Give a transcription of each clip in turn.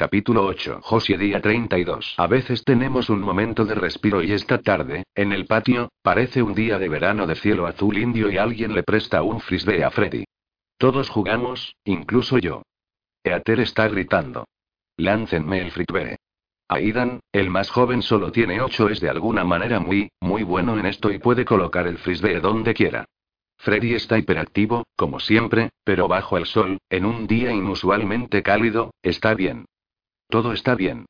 Capítulo 8. Josie día 32. A veces tenemos un momento de respiro y esta tarde, en el patio, parece un día de verano de cielo azul indio y alguien le presta un frisbee a Freddy. Todos jugamos, incluso yo. Eater está gritando. Láncenme el frisbee. Aidan, el más joven solo tiene 8, es de alguna manera muy, muy bueno en esto y puede colocar el frisbee donde quiera. Freddy está hiperactivo, como siempre, pero bajo el sol, en un día inusualmente cálido, está bien. Todo está bien.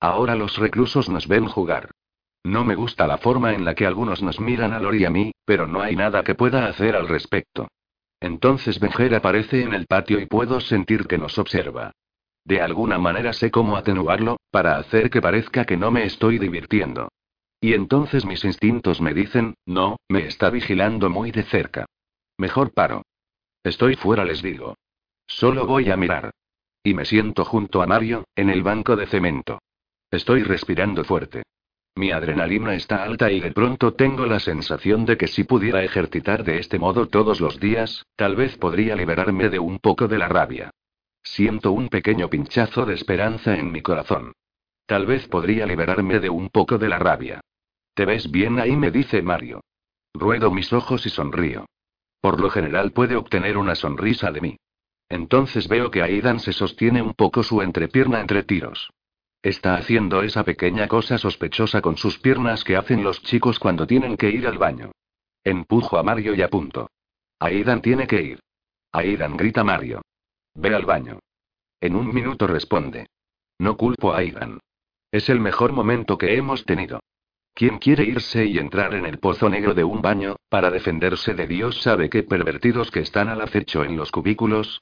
Ahora los reclusos nos ven jugar. No me gusta la forma en la que algunos nos miran a Lori y a mí, pero no hay nada que pueda hacer al respecto. Entonces Benger aparece en el patio y puedo sentir que nos observa. De alguna manera sé cómo atenuarlo, para hacer que parezca que no me estoy divirtiendo. Y entonces mis instintos me dicen, no, me está vigilando muy de cerca. Mejor paro. Estoy fuera, les digo. Solo voy a mirar. Y me siento junto a Mario, en el banco de cemento. Estoy respirando fuerte. Mi adrenalina está alta y de pronto tengo la sensación de que si pudiera ejercitar de este modo todos los días, tal vez podría liberarme de un poco de la rabia. Siento un pequeño pinchazo de esperanza en mi corazón. Tal vez podría liberarme de un poco de la rabia. ¿Te ves bien ahí? me dice Mario. Ruedo mis ojos y sonrío. Por lo general puede obtener una sonrisa de mí. Entonces veo que Aidan se sostiene un poco su entrepierna entre tiros. Está haciendo esa pequeña cosa sospechosa con sus piernas que hacen los chicos cuando tienen que ir al baño. Empujo a Mario y apunto. Aidan tiene que ir. Aidan grita Mario. Ve al baño. En un minuto responde. No culpo a Aidan. Es el mejor momento que hemos tenido. ¿Quién quiere irse y entrar en el pozo negro de un baño, para defenderse de Dios sabe qué pervertidos que están al acecho en los cubículos?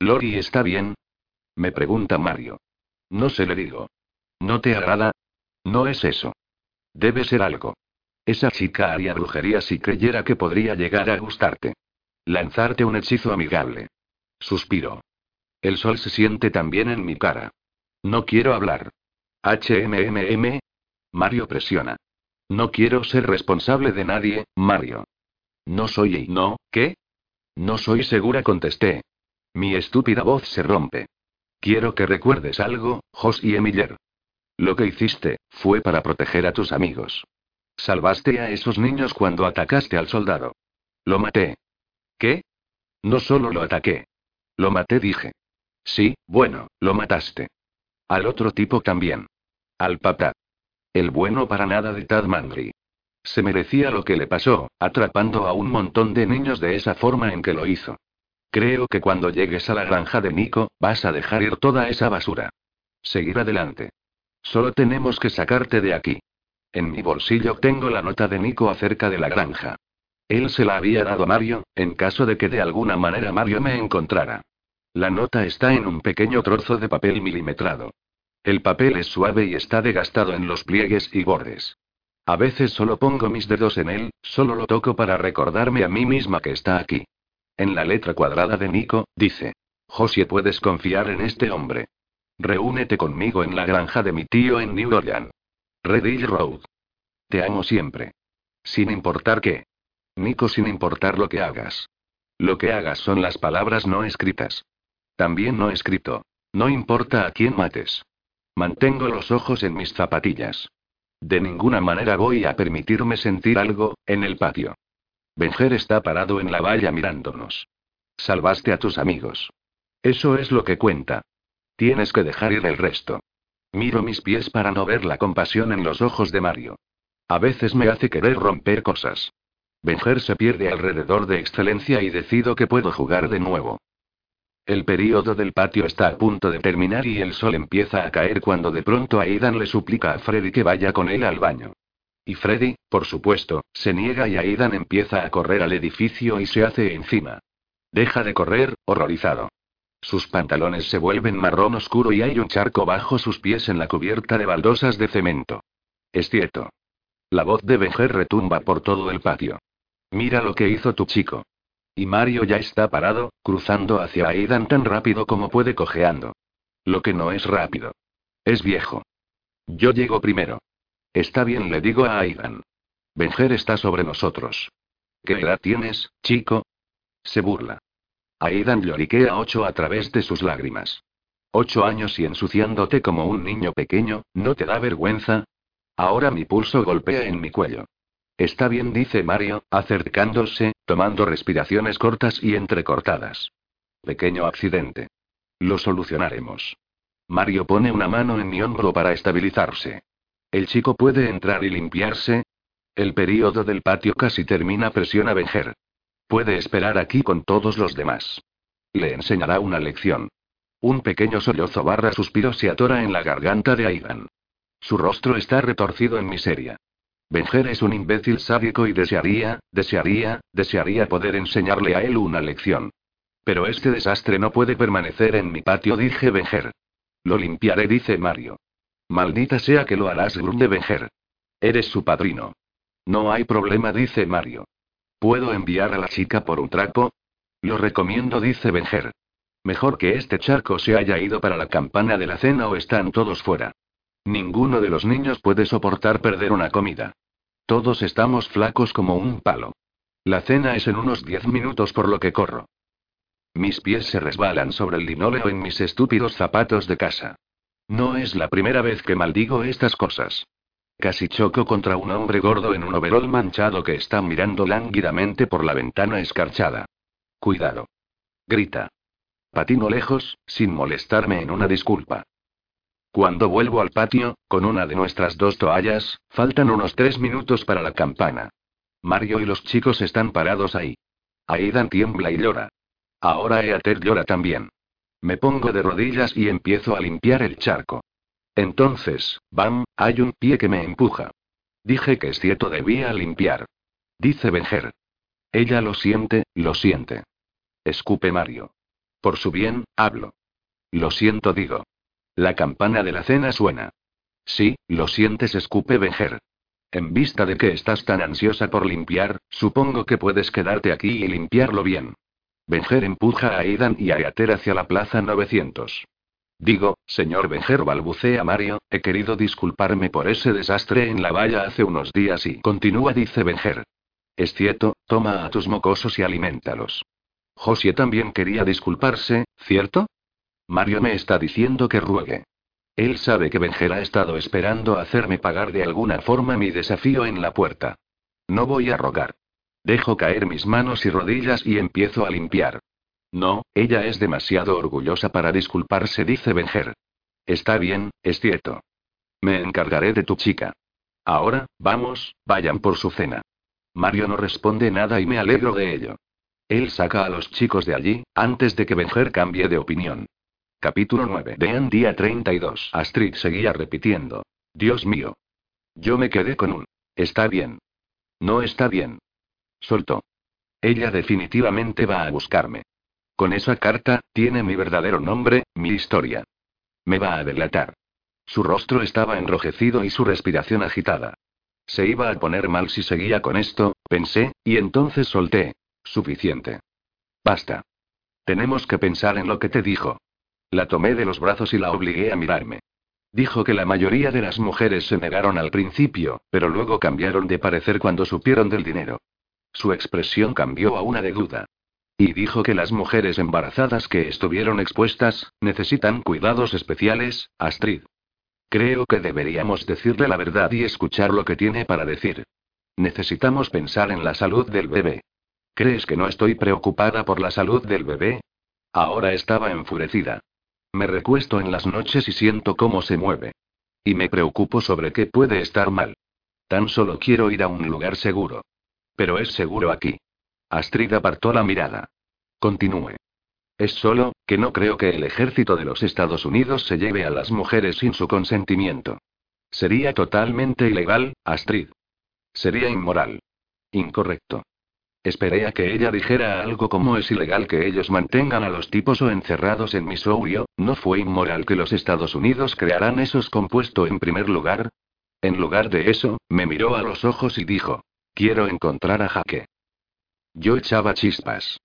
¿Lori está bien? Me pregunta Mario. No se le digo. ¿No te agrada? No es eso. Debe ser algo. Esa chica haría brujería si creyera que podría llegar a gustarte. Lanzarte un hechizo amigable. Suspiro. El sol se siente también en mi cara. No quiero hablar. HMMM. Mario presiona. No quiero ser responsable de nadie, Mario. No soy y no, ¿qué? No soy segura, contesté. Mi estúpida voz se rompe. Quiero que recuerdes algo, y Miller. Lo que hiciste, fue para proteger a tus amigos. Salvaste a esos niños cuando atacaste al soldado. Lo maté. ¿Qué? No solo lo ataqué. Lo maté, dije. Sí, bueno, lo mataste. Al otro tipo también. Al papá. El bueno para nada de Tad Mandry. Se merecía lo que le pasó, atrapando a un montón de niños de esa forma en que lo hizo. Creo que cuando llegues a la granja de Nico, vas a dejar ir toda esa basura. Seguir adelante. Solo tenemos que sacarte de aquí. En mi bolsillo tengo la nota de Nico acerca de la granja. Él se la había dado a Mario, en caso de que de alguna manera Mario me encontrara. La nota está en un pequeño trozo de papel milimetrado. El papel es suave y está desgastado en los pliegues y bordes. A veces solo pongo mis dedos en él, solo lo toco para recordarme a mí misma que está aquí. En la letra cuadrada de Nico, dice. Josie, puedes confiar en este hombre. Reúnete conmigo en la granja de mi tío en New Orleans. Red Road. Te amo siempre. Sin importar qué. Nico, sin importar lo que hagas. Lo que hagas son las palabras no escritas. También no escrito. No importa a quién mates. Mantengo los ojos en mis zapatillas. De ninguna manera voy a permitirme sentir algo, en el patio. Benger está parado en la valla mirándonos. Salvaste a tus amigos. Eso es lo que cuenta. Tienes que dejar ir el resto. Miro mis pies para no ver la compasión en los ojos de Mario. A veces me hace querer romper cosas. Benger se pierde alrededor de excelencia y decido que puedo jugar de nuevo. El período del patio está a punto de terminar y el sol empieza a caer cuando de pronto Aidan le suplica a Freddy que vaya con él al baño. Y Freddy, por supuesto, se niega y Aidan empieza a correr al edificio y se hace encima. Deja de correr, horrorizado. Sus pantalones se vuelven marrón oscuro y hay un charco bajo sus pies en la cubierta de baldosas de cemento. Es cierto. La voz de Benger retumba por todo el patio. Mira lo que hizo tu chico. Y Mario ya está parado, cruzando hacia Aidan tan rápido como puede cojeando. Lo que no es rápido. Es viejo. Yo llego primero. Está bien, le digo a Aidan. Benger está sobre nosotros. ¿Qué edad tienes, chico? Se burla. Aidan lloriquea ocho a través de sus lágrimas. Ocho años y ensuciándote como un niño pequeño, ¿no te da vergüenza? Ahora mi pulso golpea en mi cuello. Está bien, dice Mario, acercándose, tomando respiraciones cortas y entrecortadas. Pequeño accidente. Lo solucionaremos. Mario pone una mano en mi hombro para estabilizarse. ¿El chico puede entrar y limpiarse? El período del patio casi termina, presiona Benjer. Puede esperar aquí con todos los demás. Le enseñará una lección. Un pequeño sollozo barra suspiro se atora en la garganta de Aidan. Su rostro está retorcido en miseria. Benjer es un imbécil sádico y desearía, desearía, desearía poder enseñarle a él una lección. Pero este desastre no puede permanecer en mi patio, dije Benjer. Lo limpiaré, dice Mario. Maldita sea que lo harás, grunde Benjer. Eres su padrino. No hay problema, dice Mario. ¿Puedo enviar a la chica por un trapo? Lo recomiendo, dice Benjer. Mejor que este charco se haya ido para la campana de la cena o están todos fuera. Ninguno de los niños puede soportar perder una comida. Todos estamos flacos como un palo. La cena es en unos diez minutos por lo que corro. Mis pies se resbalan sobre el linóleo en mis estúpidos zapatos de casa. No es la primera vez que maldigo estas cosas. Casi choco contra un hombre gordo en un overol manchado que está mirando lánguidamente por la ventana escarchada. Cuidado. Grita. Patino lejos, sin molestarme en una disculpa. Cuando vuelvo al patio, con una de nuestras dos toallas, faltan unos tres minutos para la campana. Mario y los chicos están parados ahí. Aidan tiembla y llora. Ahora Eater llora también. Me pongo de rodillas y empiezo a limpiar el charco. Entonces, bam, hay un pie que me empuja. Dije que cierto debía limpiar. Dice Benjer. Ella lo siente, lo siente. Escupe Mario. Por su bien, hablo. Lo siento, digo. La campana de la cena suena. Sí, lo sientes, escupe Benjer. En vista de que estás tan ansiosa por limpiar, supongo que puedes quedarte aquí y limpiarlo bien. Benjer empuja a Aidan y a Eater hacia la plaza 900. Digo, señor Benjer balbucea Mario, he querido disculparme por ese desastre en la valla hace unos días y continúa, dice Benjer. Es cierto, toma a tus mocosos y alimentalos. Josie también quería disculparse, ¿cierto? Mario me está diciendo que ruegue. Él sabe que Benjer ha estado esperando hacerme pagar de alguna forma mi desafío en la puerta. No voy a rogar. Dejo caer mis manos y rodillas y empiezo a limpiar. No, ella es demasiado orgullosa para disculparse, dice Benjer. Está bien, es cierto. Me encargaré de tu chica. Ahora, vamos, vayan por su cena. Mario no responde nada y me alegro de ello. Él saca a los chicos de allí, antes de que Benjer cambie de opinión. Capítulo 9. Dean día 32. Astrid seguía repitiendo. Dios mío. Yo me quedé con un. Está bien. No está bien. Soltó. Ella definitivamente va a buscarme. Con esa carta, tiene mi verdadero nombre, mi historia. Me va a delatar. Su rostro estaba enrojecido y su respiración agitada. Se iba a poner mal si seguía con esto, pensé, y entonces solté. Suficiente. Basta. Tenemos que pensar en lo que te dijo. La tomé de los brazos y la obligué a mirarme. Dijo que la mayoría de las mujeres se negaron al principio, pero luego cambiaron de parecer cuando supieron del dinero. Su expresión cambió a una de duda. Y dijo que las mujeres embarazadas que estuvieron expuestas, necesitan cuidados especiales, Astrid. Creo que deberíamos decirle la verdad y escuchar lo que tiene para decir. Necesitamos pensar en la salud del bebé. ¿Crees que no estoy preocupada por la salud del bebé? Ahora estaba enfurecida. Me recuesto en las noches y siento cómo se mueve. Y me preocupo sobre qué puede estar mal. Tan solo quiero ir a un lugar seguro. Pero es seguro aquí. Astrid apartó la mirada. Continúe. Es solo, que no creo que el ejército de los Estados Unidos se lleve a las mujeres sin su consentimiento. Sería totalmente ilegal, Astrid. Sería inmoral. Incorrecto. Esperé a que ella dijera algo como es ilegal que ellos mantengan a los tipos o encerrados en Missouri, ¿no fue inmoral que los Estados Unidos crearan esos compuestos en primer lugar? En lugar de eso, me miró a los ojos y dijo, quiero encontrar a Jaque. Yo echaba chispas.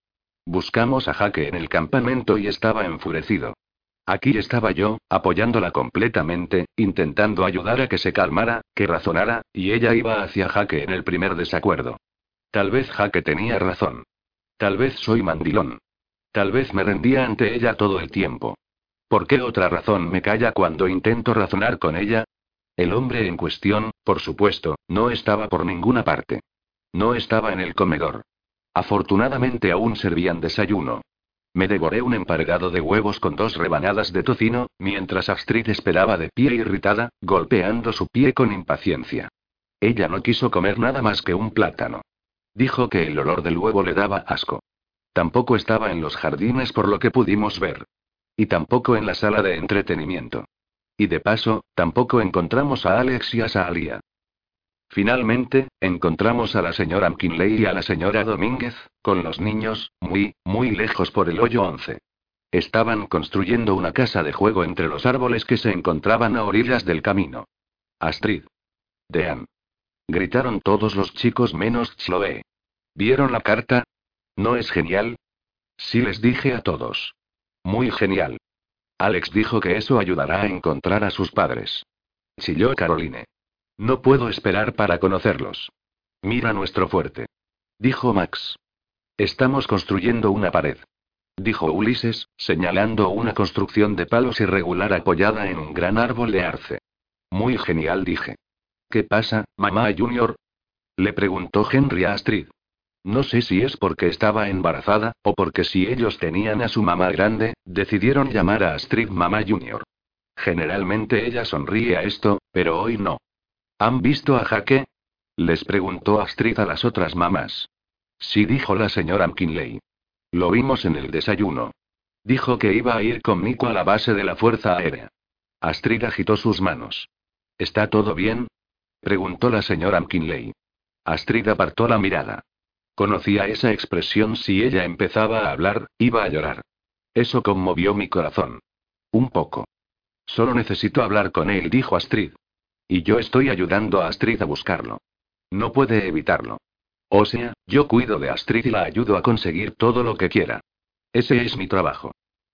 Buscamos a Jaque en el campamento y estaba enfurecido. Aquí estaba yo, apoyándola completamente, intentando ayudar a que se calmara, que razonara, y ella iba hacia Jaque en el primer desacuerdo. Tal vez Jaque tenía razón. Tal vez soy mandilón. Tal vez me rendía ante ella todo el tiempo. ¿Por qué otra razón me calla cuando intento razonar con ella? El hombre en cuestión, por supuesto, no estaba por ninguna parte. No estaba en el comedor. Afortunadamente aún servían desayuno. Me devoré un emparedado de huevos con dos rebanadas de tocino, mientras Astrid esperaba de pie irritada, golpeando su pie con impaciencia. Ella no quiso comer nada más que un plátano. Dijo que el olor del huevo le daba asco. Tampoco estaba en los jardines por lo que pudimos ver. Y tampoco en la sala de entretenimiento. Y de paso, tampoco encontramos a Alex y a Saalia. Finalmente, encontramos a la señora McKinley y a la señora Domínguez, con los niños, muy, muy lejos por el hoyo 11. Estaban construyendo una casa de juego entre los árboles que se encontraban a orillas del camino. Astrid. Dean. Gritaron todos los chicos menos Chloe. ¿Vieron la carta? ¿No es genial? Sí les dije a todos. Muy genial. Alex dijo que eso ayudará a encontrar a sus padres. Chilló Caroline. No puedo esperar para conocerlos. Mira nuestro fuerte. Dijo Max. Estamos construyendo una pared. Dijo Ulises, señalando una construcción de palos irregular apoyada en un gran árbol de arce. Muy genial, dije. ¿Qué pasa, mamá Junior? Le preguntó Henry a Astrid. No sé si es porque estaba embarazada, o porque si ellos tenían a su mamá grande, decidieron llamar a Astrid mamá Junior. Generalmente ella sonríe a esto, pero hoy no. ¿Han visto a Jaque? Les preguntó Astrid a las otras mamás. Sí, dijo la señora McKinley. Lo vimos en el desayuno. Dijo que iba a ir conmigo a la base de la Fuerza Aérea. Astrid agitó sus manos. ¿Está todo bien? preguntó la señora McKinley. Astrid apartó la mirada. Conocía esa expresión si ella empezaba a hablar, iba a llorar. Eso conmovió mi corazón. Un poco. Solo necesito hablar con él, dijo Astrid. Y yo estoy ayudando a Astrid a buscarlo. No puede evitarlo. O sea, yo cuido de Astrid y la ayudo a conseguir todo lo que quiera. Ese es mi trabajo.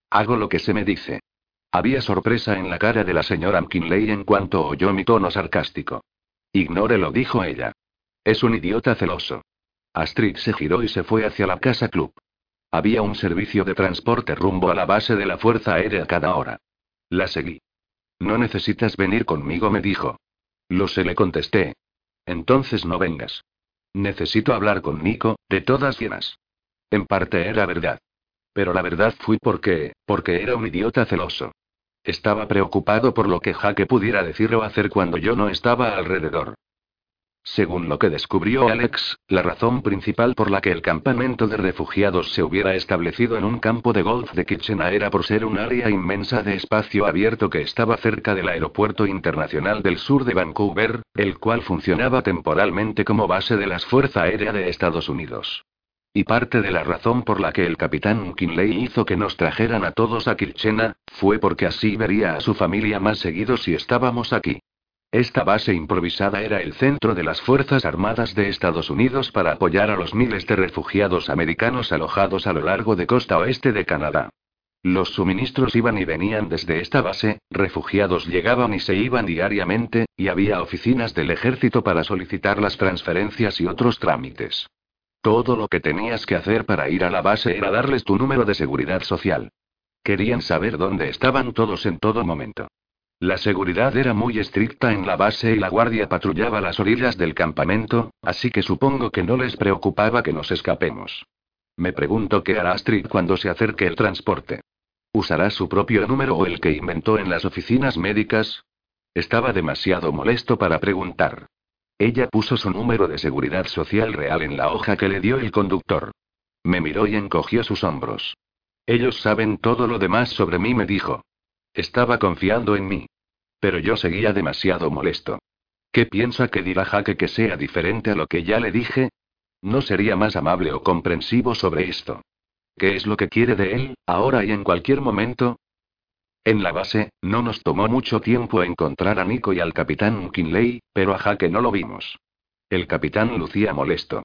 Hago lo que se me dice. Había sorpresa en la cara de la señora McKinley en cuanto oyó mi tono sarcástico. Ignórelo, dijo ella. Es un idiota celoso. Astrid se giró y se fue hacia la casa club. Había un servicio de transporte rumbo a la base de la Fuerza Aérea cada hora. La seguí. No necesitas venir conmigo, me dijo. Lo sé, le contesté. Entonces no vengas. Necesito hablar con Nico, de todas llenas. En parte era verdad. Pero la verdad fui porque, porque era un idiota celoso. Estaba preocupado por lo que Jaque pudiera decir o hacer cuando yo no estaba alrededor. Según lo que descubrió Alex, la razón principal por la que el campamento de refugiados se hubiera establecido en un campo de golf de Kitchener era por ser un área inmensa de espacio abierto que estaba cerca del Aeropuerto Internacional del Sur de Vancouver, el cual funcionaba temporalmente como base de las Fuerzas Aéreas de Estados Unidos. Y parte de la razón por la que el capitán McKinley hizo que nos trajeran a todos a Kitchener, fue porque así vería a su familia más seguido si estábamos aquí. Esta base improvisada era el centro de las Fuerzas Armadas de Estados Unidos para apoyar a los miles de refugiados americanos alojados a lo largo de costa oeste de Canadá. Los suministros iban y venían desde esta base, refugiados llegaban y se iban diariamente, y había oficinas del ejército para solicitar las transferencias y otros trámites. Todo lo que tenías que hacer para ir a la base era darles tu número de seguridad social. Querían saber dónde estaban todos en todo momento. La seguridad era muy estricta en la base y la guardia patrullaba las orillas del campamento, así que supongo que no les preocupaba que nos escapemos. Me pregunto qué hará Astrid cuando se acerque el transporte. ¿Usará su propio número o el que inventó en las oficinas médicas? Estaba demasiado molesto para preguntar. Ella puso su número de seguridad social real en la hoja que le dio el conductor. Me miró y encogió sus hombros. Ellos saben todo lo demás sobre mí, me dijo. Estaba confiando en mí. Pero yo seguía demasiado molesto. ¿Qué piensa que dirá Jaque que sea diferente a lo que ya le dije? ¿No sería más amable o comprensivo sobre esto? ¿Qué es lo que quiere de él, ahora y en cualquier momento? En la base, no nos tomó mucho tiempo encontrar a Nico y al capitán McKinley, pero a Jaque no lo vimos. El capitán lucía molesto.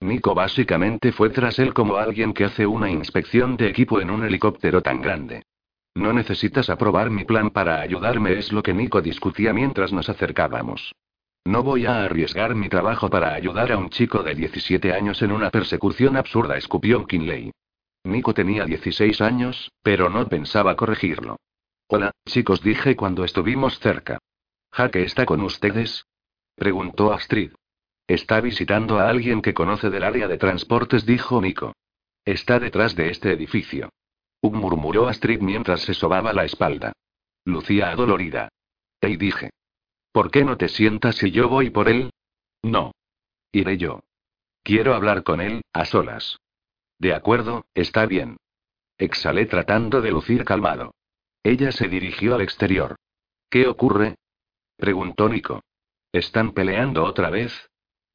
Nico básicamente fue tras él como alguien que hace una inspección de equipo en un helicóptero tan grande. No necesitas aprobar mi plan para ayudarme, es lo que Nico discutía mientras nos acercábamos. No voy a arriesgar mi trabajo para ayudar a un chico de 17 años en una persecución absurda, escupió Kinley. Nico tenía 16 años, pero no pensaba corregirlo. Hola, chicos, dije cuando estuvimos cerca. ¿Jaque está con ustedes? Preguntó Astrid. Está visitando a alguien que conoce del área de transportes, dijo Nico. Está detrás de este edificio. Murmuró Astrid mientras se sobaba la espalda. Lucía adolorida. Y dije. ¿Por qué no te sientas si yo voy por él? No. Iré yo. Quiero hablar con él, a solas. De acuerdo, está bien. Exhalé tratando de lucir calmado. Ella se dirigió al exterior. ¿Qué ocurre? preguntó Nico. ¿Están peleando otra vez?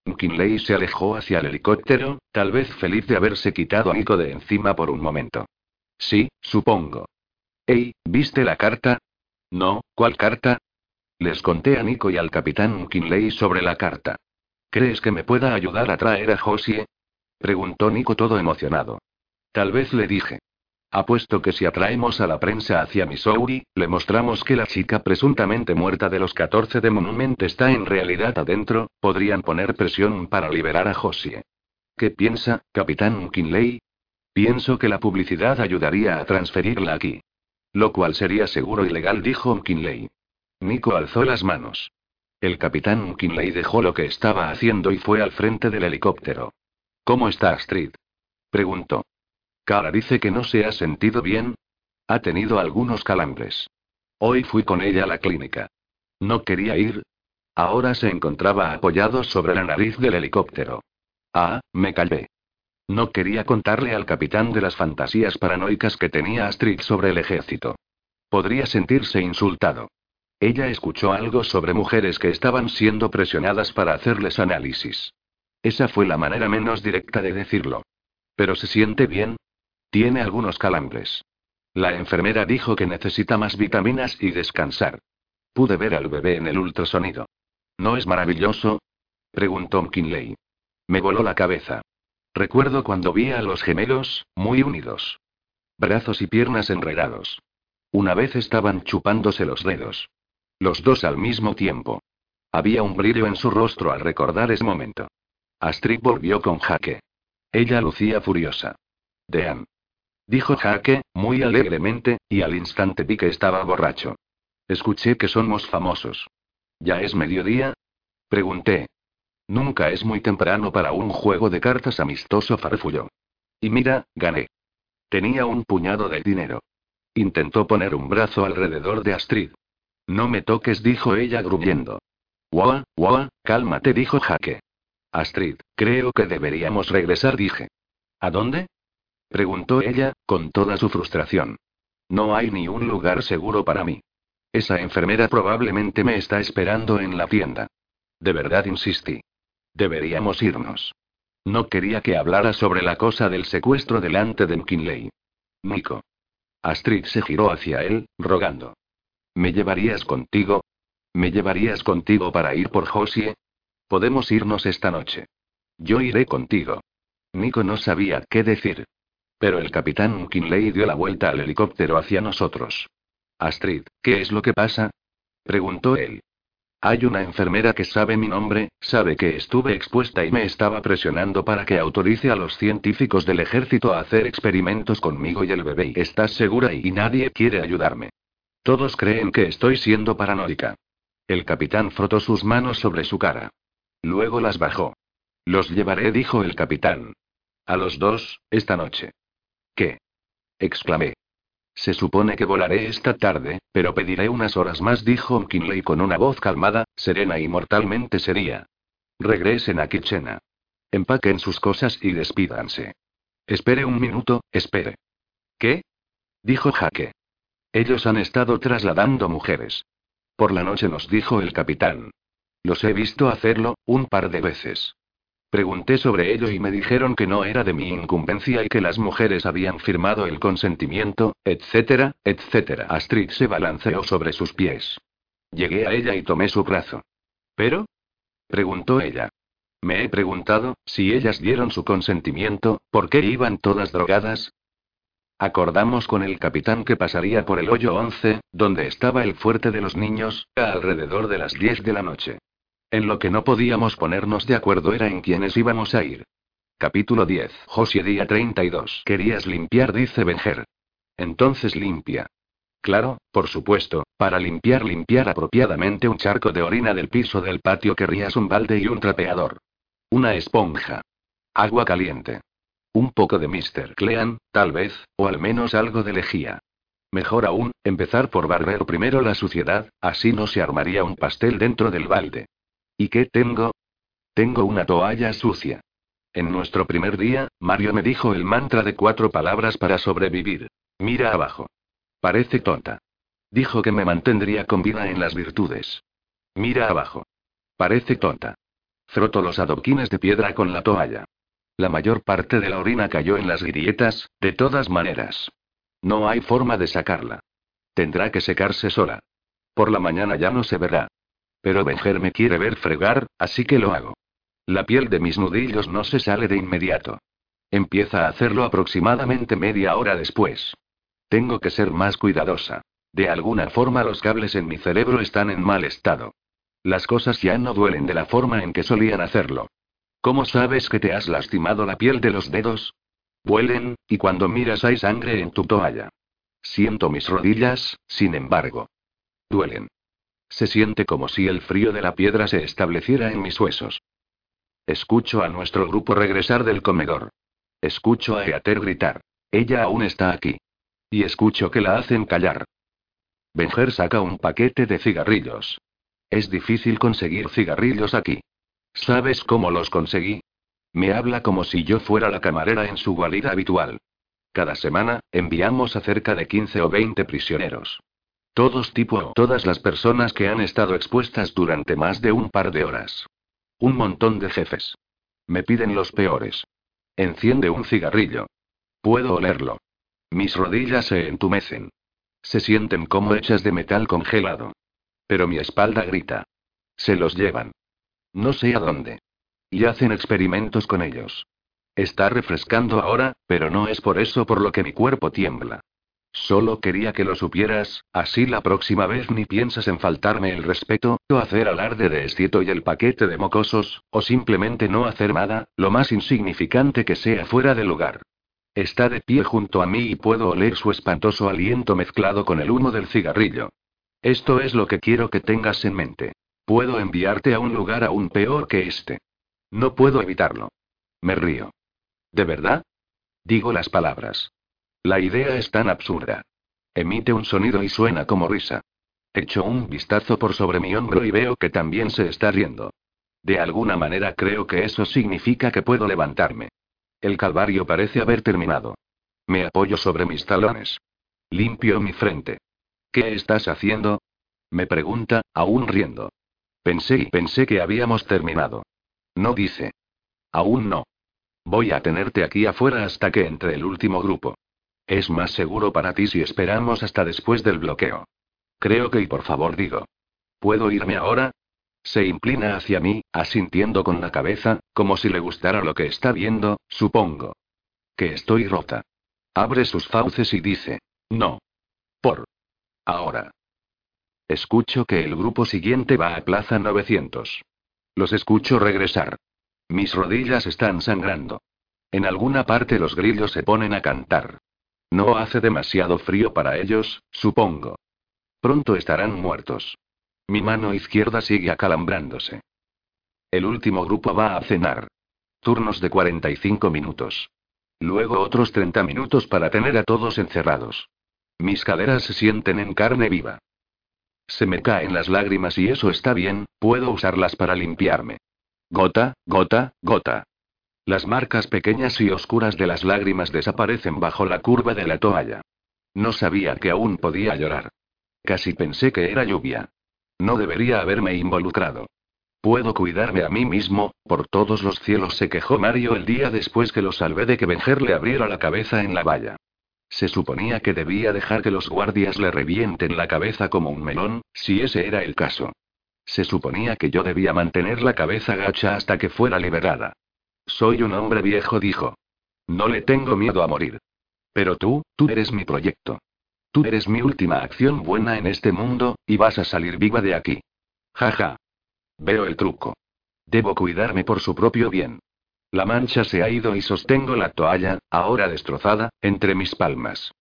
McKinley se alejó hacia el helicóptero, tal vez feliz de haberse quitado a Nico de encima por un momento. Sí, supongo. Ey, ¿viste la carta? No, ¿cuál carta? Les conté a Nico y al capitán McKinley sobre la carta. ¿Crees que me pueda ayudar a traer a Josie? Preguntó Nico todo emocionado. Tal vez le dije. Apuesto que si atraemos a la prensa hacia Missouri, le mostramos que la chica presuntamente muerta de los 14 de Monument está en realidad adentro, podrían poner presión para liberar a Josie. ¿Qué piensa, capitán McKinley? Pienso que la publicidad ayudaría a transferirla aquí. Lo cual sería seguro y legal, dijo McKinley. Nico alzó las manos. El capitán McKinley dejó lo que estaba haciendo y fue al frente del helicóptero. ¿Cómo está Astrid? preguntó. Cara dice que no se ha sentido bien. Ha tenido algunos calambres. Hoy fui con ella a la clínica. No quería ir. Ahora se encontraba apoyado sobre la nariz del helicóptero. Ah, me callé. No quería contarle al capitán de las fantasías paranoicas que tenía Astrid sobre el ejército. Podría sentirse insultado. Ella escuchó algo sobre mujeres que estaban siendo presionadas para hacerles análisis. Esa fue la manera menos directa de decirlo. Pero se siente bien, tiene algunos calambres. La enfermera dijo que necesita más vitaminas y descansar. Pude ver al bebé en el ultrasonido. ¿No es maravilloso? preguntó McKinley. Me voló la cabeza. Recuerdo cuando vi a los gemelos, muy unidos. Brazos y piernas enredados. Una vez estaban chupándose los dedos. Los dos al mismo tiempo. Había un brillo en su rostro al recordar ese momento. Astrid volvió con Jaque. Ella lucía furiosa. Dean. Dijo Jaque, muy alegremente, y al instante vi que estaba borracho. Escuché que somos famosos. ¿Ya es mediodía? Pregunté. Nunca es muy temprano para un juego de cartas amistoso, farfulló. Y mira, gané. Tenía un puñado de dinero. Intentó poner un brazo alrededor de Astrid. No me toques, dijo ella gruñendo. Guau, guau, cálmate, dijo Jaque. Astrid, creo que deberíamos regresar, dije. ¿A dónde? Preguntó ella, con toda su frustración. No hay ni un lugar seguro para mí. Esa enfermera probablemente me está esperando en la tienda. De verdad insistí. Deberíamos irnos. No quería que hablara sobre la cosa del secuestro delante de McKinley. Nico. Astrid se giró hacia él, rogando. ¿Me llevarías contigo? ¿Me llevarías contigo para ir por Josie? Podemos irnos esta noche. Yo iré contigo. Nico no sabía qué decir. Pero el capitán McKinley dio la vuelta al helicóptero hacia nosotros. Astrid, ¿qué es lo que pasa? preguntó él. Hay una enfermera que sabe mi nombre, sabe que estuve expuesta y me estaba presionando para que autorice a los científicos del ejército a hacer experimentos conmigo y el bebé. ¿Estás segura y nadie quiere ayudarme? Todos creen que estoy siendo paranoica. El capitán frotó sus manos sobre su cara. Luego las bajó. Los llevaré, dijo el capitán. A los dos, esta noche. ¿Qué? exclamé. Se supone que volaré esta tarde, pero pediré unas horas más, dijo McKinley con una voz calmada, serena y mortalmente seria. Regresen a Kitchena. Empaquen sus cosas y despídanse. Espere un minuto, espere. ¿Qué? dijo Jaque. Ellos han estado trasladando mujeres. Por la noche nos dijo el capitán. Los he visto hacerlo, un par de veces. Pregunté sobre ello y me dijeron que no era de mi incumbencia y que las mujeres habían firmado el consentimiento, etcétera, etcétera. Astrid se balanceó sobre sus pies. Llegué a ella y tomé su brazo. ¿Pero? preguntó ella. Me he preguntado, si ellas dieron su consentimiento, ¿por qué iban todas drogadas? Acordamos con el capitán que pasaría por el hoyo 11, donde estaba el fuerte de los niños, alrededor de las 10 de la noche. En lo que no podíamos ponernos de acuerdo era en quiénes íbamos a ir. Capítulo 10. Josie día 32. Querías limpiar, dice Benjer. Entonces limpia. Claro, por supuesto, para limpiar limpiar apropiadamente un charco de orina del piso del patio querrías un balde y un trapeador. Una esponja. Agua caliente. Un poco de Mr. Clean, tal vez, o al menos algo de lejía. Mejor aún, empezar por barrer primero la suciedad, así no se armaría un pastel dentro del balde. ¿Y qué tengo? Tengo una toalla sucia. En nuestro primer día, Mario me dijo el mantra de cuatro palabras para sobrevivir. Mira abajo. Parece tonta. Dijo que me mantendría con vida en las virtudes. Mira abajo. Parece tonta. Froto los adoquines de piedra con la toalla. La mayor parte de la orina cayó en las grietas, de todas maneras. No hay forma de sacarla. Tendrá que secarse sola. Por la mañana ya no se verá. Pero Benjer me quiere ver fregar, así que lo hago. La piel de mis nudillos no se sale de inmediato. Empieza a hacerlo aproximadamente media hora después. Tengo que ser más cuidadosa. De alguna forma los cables en mi cerebro están en mal estado. Las cosas ya no duelen de la forma en que solían hacerlo. ¿Cómo sabes que te has lastimado la piel de los dedos? Huelen, y cuando miras hay sangre en tu toalla. Siento mis rodillas, sin embargo. Duelen. Se siente como si el frío de la piedra se estableciera en mis huesos. Escucho a nuestro grupo regresar del comedor. Escucho a Eater gritar. Ella aún está aquí. Y escucho que la hacen callar. Benjer saca un paquete de cigarrillos. Es difícil conseguir cigarrillos aquí. ¿Sabes cómo los conseguí? Me habla como si yo fuera la camarera en su guarida habitual. Cada semana, enviamos a cerca de 15 o 20 prisioneros. Todos tipo o todas las personas que han estado expuestas durante más de un par de horas. Un montón de jefes. Me piden los peores. Enciende un cigarrillo. Puedo olerlo. Mis rodillas se entumecen. Se sienten como hechas de metal congelado. Pero mi espalda grita. Se los llevan. No sé a dónde. Y hacen experimentos con ellos. Está refrescando ahora, pero no es por eso por lo que mi cuerpo tiembla. Solo quería que lo supieras, así la próxima vez ni piensas en faltarme el respeto, o hacer alarde de estieto y el paquete de mocosos, o simplemente no hacer nada, lo más insignificante que sea fuera de lugar. Está de pie junto a mí y puedo oler su espantoso aliento mezclado con el humo del cigarrillo. Esto es lo que quiero que tengas en mente. Puedo enviarte a un lugar aún peor que este. No puedo evitarlo. Me río. ¿De verdad? Digo las palabras. La idea es tan absurda. Emite un sonido y suena como risa. Echo un vistazo por sobre mi hombro y veo que también se está riendo. De alguna manera creo que eso significa que puedo levantarme. El calvario parece haber terminado. Me apoyo sobre mis talones. Limpio mi frente. ¿Qué estás haciendo? Me pregunta, aún riendo. Pensé y pensé que habíamos terminado. No dice. Aún no. Voy a tenerte aquí afuera hasta que entre el último grupo. Es más seguro para ti si esperamos hasta después del bloqueo. Creo que y por favor digo. ¿Puedo irme ahora? Se inclina hacia mí, asintiendo con la cabeza, como si le gustara lo que está viendo, supongo. Que estoy rota. Abre sus fauces y dice. No. Por. Ahora. Escucho que el grupo siguiente va a Plaza 900. Los escucho regresar. Mis rodillas están sangrando. En alguna parte los grillos se ponen a cantar. No hace demasiado frío para ellos, supongo. Pronto estarán muertos. Mi mano izquierda sigue acalambrándose. El último grupo va a cenar. Turnos de 45 minutos. Luego otros 30 minutos para tener a todos encerrados. Mis caderas se sienten en carne viva. Se me caen las lágrimas y eso está bien, puedo usarlas para limpiarme. Gota, gota, gota. Las marcas pequeñas y oscuras de las lágrimas desaparecen bajo la curva de la toalla. No sabía que aún podía llorar. Casi pensé que era lluvia. No debería haberme involucrado. Puedo cuidarme a mí mismo, por todos los cielos se quejó Mario el día después que lo salvé de que Benjer le abriera la cabeza en la valla. Se suponía que debía dejar que los guardias le revienten la cabeza como un melón, si ese era el caso. Se suponía que yo debía mantener la cabeza gacha hasta que fuera liberada. Soy un hombre viejo, dijo. No le tengo miedo a morir. Pero tú, tú eres mi proyecto. Tú eres mi última acción buena en este mundo, y vas a salir viva de aquí. Jaja. Veo el truco. Debo cuidarme por su propio bien. La mancha se ha ido y sostengo la toalla, ahora destrozada, entre mis palmas.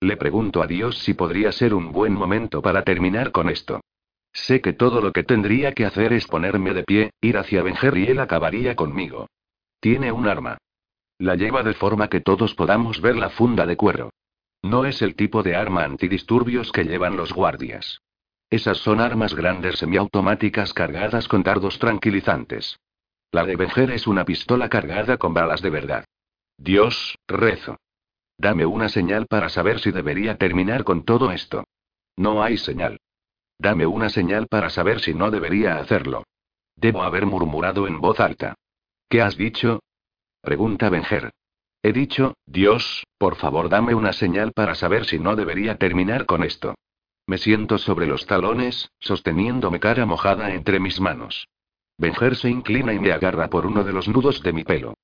Le pregunto a Dios si podría ser un buen momento para terminar con esto. Sé que todo lo que tendría que hacer es ponerme de pie, ir hacia Benjer y él acabaría conmigo. Tiene un arma. La lleva de forma que todos podamos ver la funda de cuero. No es el tipo de arma antidisturbios que llevan los guardias. Esas son armas grandes semiautomáticas cargadas con dardos tranquilizantes. La de Benjer es una pistola cargada con balas de verdad. Dios, rezo. Dame una señal para saber si debería terminar con todo esto. No hay señal. Dame una señal para saber si no debería hacerlo. Debo haber murmurado en voz alta. ¿Qué has dicho? Pregunta Benjer. He dicho, Dios, por favor dame una señal para saber si no debería terminar con esto. Me siento sobre los talones, sosteniéndome cara mojada entre mis manos. Benjer se inclina y me agarra por uno de los nudos de mi pelo.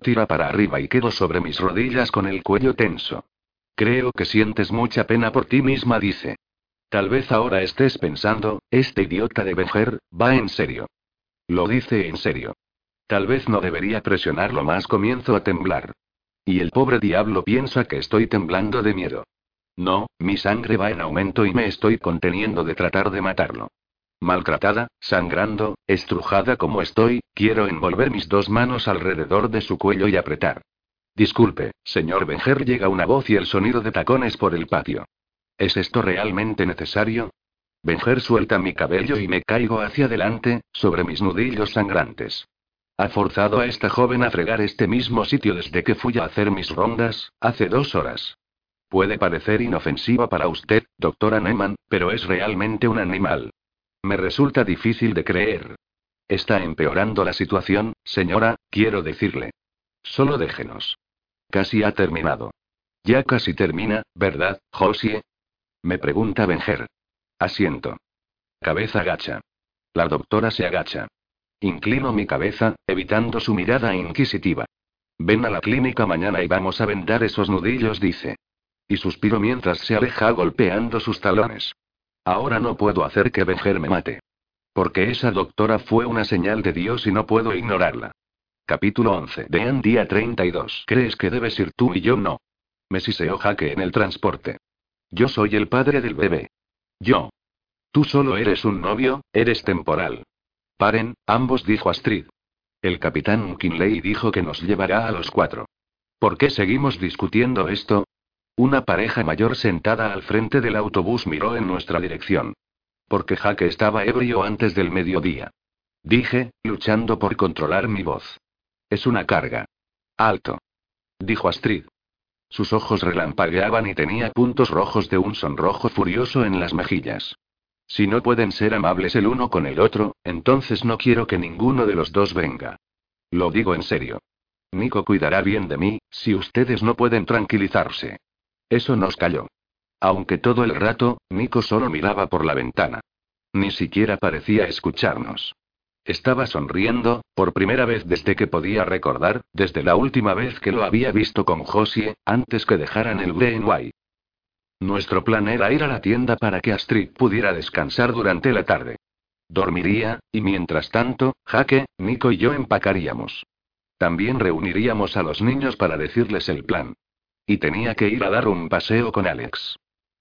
Tira para arriba y quedo sobre mis rodillas con el cuello tenso. Creo que sientes mucha pena por ti misma, dice. Tal vez ahora estés pensando, este idiota de Benjer, va en serio. Lo dice en serio. Tal vez no debería presionarlo más, comienzo a temblar. Y el pobre diablo piensa que estoy temblando de miedo. No, mi sangre va en aumento y me estoy conteniendo de tratar de matarlo. Maltratada, sangrando, estrujada como estoy, quiero envolver mis dos manos alrededor de su cuello y apretar. Disculpe, señor Benjer, llega una voz y el sonido de tacones por el patio. ¿Es esto realmente necesario? Benjer suelta mi cabello y me caigo hacia adelante, sobre mis nudillos sangrantes. Ha forzado a esta joven a fregar este mismo sitio desde que fui a hacer mis rondas, hace dos horas. Puede parecer inofensiva para usted, doctora Neyman, pero es realmente un animal. Me resulta difícil de creer. Está empeorando la situación, señora, quiero decirle. Solo déjenos. Casi ha terminado. Ya casi termina, ¿verdad, Josie? Me pregunta Benjer. Asiento. Cabeza agacha. La doctora se agacha. Inclino mi cabeza, evitando su mirada inquisitiva. Ven a la clínica mañana y vamos a vendar esos nudillos, dice. Y suspiro mientras se aleja golpeando sus talones. Ahora no puedo hacer que Benjer me mate. Porque esa doctora fue una señal de Dios y no puedo ignorarla. Capítulo 11. Dean día 32. ¿Crees que debes ir tú y yo no? Me siseo jaque en el transporte. Yo soy el padre del bebé. Yo. Tú solo eres un novio, eres temporal. Paren, ambos dijo Astrid. El capitán Kinley dijo que nos llevará a los cuatro. ¿Por qué seguimos discutiendo esto? Una pareja mayor sentada al frente del autobús miró en nuestra dirección. Porque Jaque estaba ebrio antes del mediodía. Dije, luchando por controlar mi voz. Es una carga. Alto. Dijo Astrid. Sus ojos relampagueaban y tenía puntos rojos de un sonrojo furioso en las mejillas. Si no pueden ser amables el uno con el otro, entonces no quiero que ninguno de los dos venga. Lo digo en serio. Nico cuidará bien de mí, si ustedes no pueden tranquilizarse. Eso nos calló. Aunque todo el rato, Nico solo miraba por la ventana. Ni siquiera parecía escucharnos. Estaba sonriendo, por primera vez desde que podía recordar, desde la última vez que lo había visto con Josie, antes que dejaran el Greenway. Nuestro plan era ir a la tienda para que Astrid pudiera descansar durante la tarde. Dormiría, y mientras tanto, Jaque, Nico y yo empacaríamos. También reuniríamos a los niños para decirles el plan. Y tenía que ir a dar un paseo con Alex.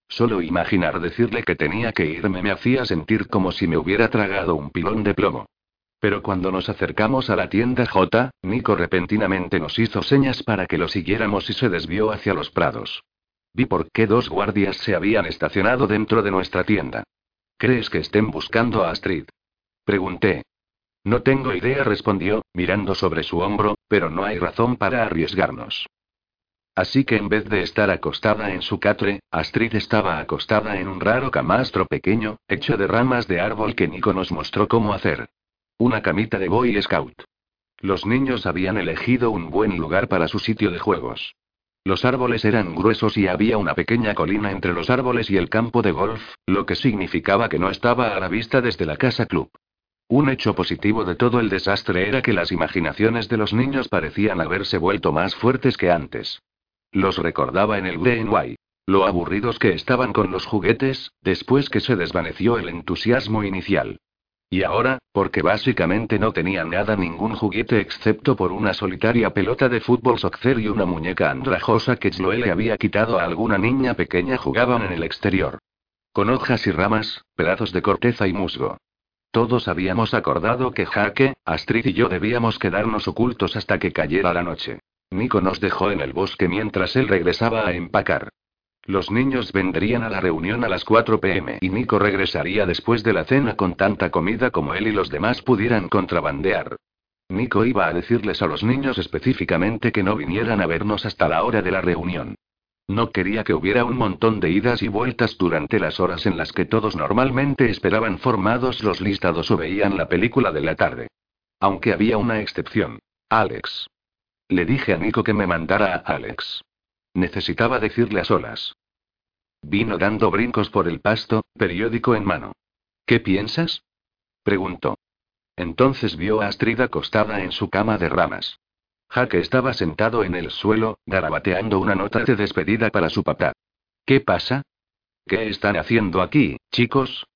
Solo imaginar decirle que tenía que irme me hacía sentir como si me hubiera tragado un pilón de plomo. Pero cuando nos acercamos a la tienda J, Nico repentinamente nos hizo señas para que lo siguiéramos y se desvió hacia los prados. Vi por qué dos guardias se habían estacionado dentro de nuestra tienda. ¿Crees que estén buscando a Astrid? Pregunté. No tengo idea, respondió, mirando sobre su hombro, pero no hay razón para arriesgarnos. Así que en vez de estar acostada en su catre, Astrid estaba acostada en un raro camastro pequeño, hecho de ramas de árbol que Nico nos mostró cómo hacer. Una camita de Boy Scout. Los niños habían elegido un buen lugar para su sitio de juegos. Los árboles eran gruesos y había una pequeña colina entre los árboles y el campo de golf, lo que significaba que no estaba a la vista desde la casa club. Un hecho positivo de todo el desastre era que las imaginaciones de los niños parecían haberse vuelto más fuertes que antes. Los recordaba en el Greenway. Lo aburridos que estaban con los juguetes, después que se desvaneció el entusiasmo inicial. Y ahora, porque básicamente no tenía nada, ningún juguete excepto por una solitaria pelota de fútbol soccer y una muñeca andrajosa que Chloe le había quitado a alguna niña pequeña, jugaban en el exterior. Con hojas y ramas, pedazos de corteza y musgo. Todos habíamos acordado que Jaque, Astrid y yo debíamos quedarnos ocultos hasta que cayera la noche. Nico nos dejó en el bosque mientras él regresaba a empacar. Los niños vendrían a la reunión a las 4 pm y Nico regresaría después de la cena con tanta comida como él y los demás pudieran contrabandear. Nico iba a decirles a los niños específicamente que no vinieran a vernos hasta la hora de la reunión. No quería que hubiera un montón de idas y vueltas durante las horas en las que todos normalmente esperaban formados los listados o veían la película de la tarde. Aunque había una excepción. Alex. Le dije a Nico que me mandara a Alex. Necesitaba decirle a solas. Vino dando brincos por el pasto, periódico en mano. ¿Qué piensas? preguntó. Entonces vio a Astrid acostada en su cama de ramas. Jaque estaba sentado en el suelo, garabateando una nota de despedida para su papá. ¿Qué pasa? ¿Qué están haciendo aquí, chicos?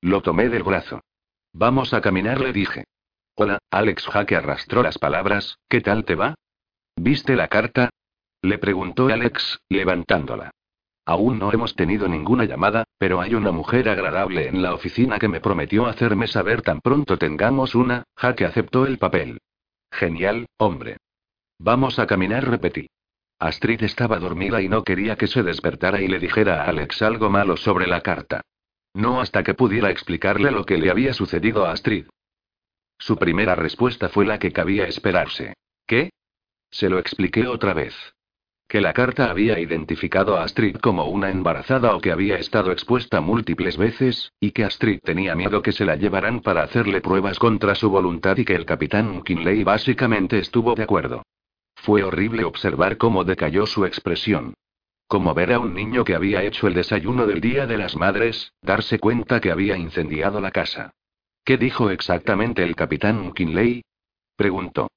Lo tomé del brazo. Vamos a caminar, le dije. Hola, Alex Jaque arrastró las palabras, ¿qué tal te va? ¿Viste la carta? Le preguntó Alex, levantándola. Aún no hemos tenido ninguna llamada, pero hay una mujer agradable en la oficina que me prometió hacerme saber tan pronto tengamos una, Jaque aceptó el papel. Genial, hombre. Vamos a caminar, repetí. Astrid estaba dormida y no quería que se despertara y le dijera a Alex algo malo sobre la carta. No hasta que pudiera explicarle lo que le había sucedido a Astrid. Su primera respuesta fue la que cabía esperarse. ¿Qué? Se lo expliqué otra vez. Que la carta había identificado a Astrid como una embarazada o que había estado expuesta múltiples veces, y que Astrid tenía miedo que se la llevaran para hacerle pruebas contra su voluntad y que el capitán Kinley básicamente estuvo de acuerdo. Fue horrible observar cómo decayó su expresión. Como ver a un niño que había hecho el desayuno del Día de las Madres, darse cuenta que había incendiado la casa. ¿Qué dijo exactamente el capitán Kinley? preguntó.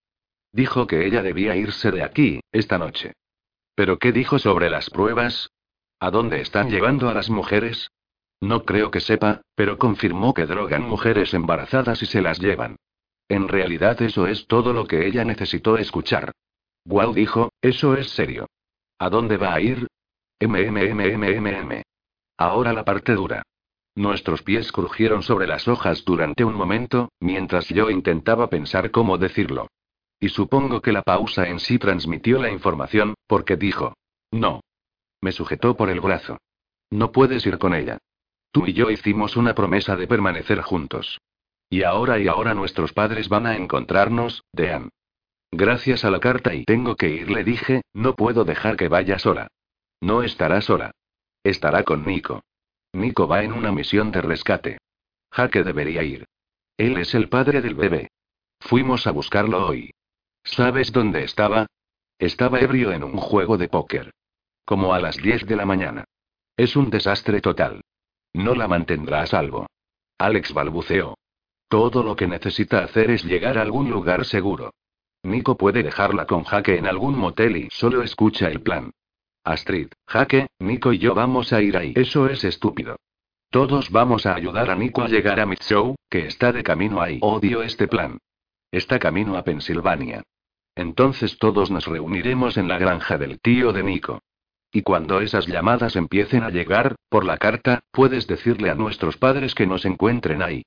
Dijo que ella debía irse de aquí, esta noche. ¿Pero qué dijo sobre las pruebas? ¿A dónde están llevando a las mujeres? No creo que sepa, pero confirmó que drogan mujeres embarazadas y se las llevan. En realidad eso es todo lo que ella necesitó escuchar. Wow dijo, eso es serio. ¿A dónde va a ir? MMMMMM. Ahora la parte dura. Nuestros pies crujieron sobre las hojas durante un momento, mientras yo intentaba pensar cómo decirlo. Y supongo que la pausa en sí transmitió la información, porque dijo. No. Me sujetó por el brazo. No puedes ir con ella. Tú y yo hicimos una promesa de permanecer juntos. Y ahora y ahora nuestros padres van a encontrarnos, Dean. Gracias a la carta y tengo que ir, le dije, no puedo dejar que vaya sola. No estará sola. Estará con Nico. Nico va en una misión de rescate. Jaque debería ir. Él es el padre del bebé. Fuimos a buscarlo hoy. ¿Sabes dónde estaba? Estaba ebrio en un juego de póker. Como a las 10 de la mañana. Es un desastre total. No la mantendrá a salvo. Alex balbuceó. Todo lo que necesita hacer es llegar a algún lugar seguro. Nico puede dejarla con Jaque en algún motel y solo escucha el plan. Astrid, Jaque, Nico y yo vamos a ir ahí. Eso es estúpido. Todos vamos a ayudar a Nico a llegar a Mitchell, que está de camino ahí. Odio este plan. Está camino a Pensilvania. Entonces todos nos reuniremos en la granja del tío de Nico. Y cuando esas llamadas empiecen a llegar, por la carta, puedes decirle a nuestros padres que nos encuentren ahí.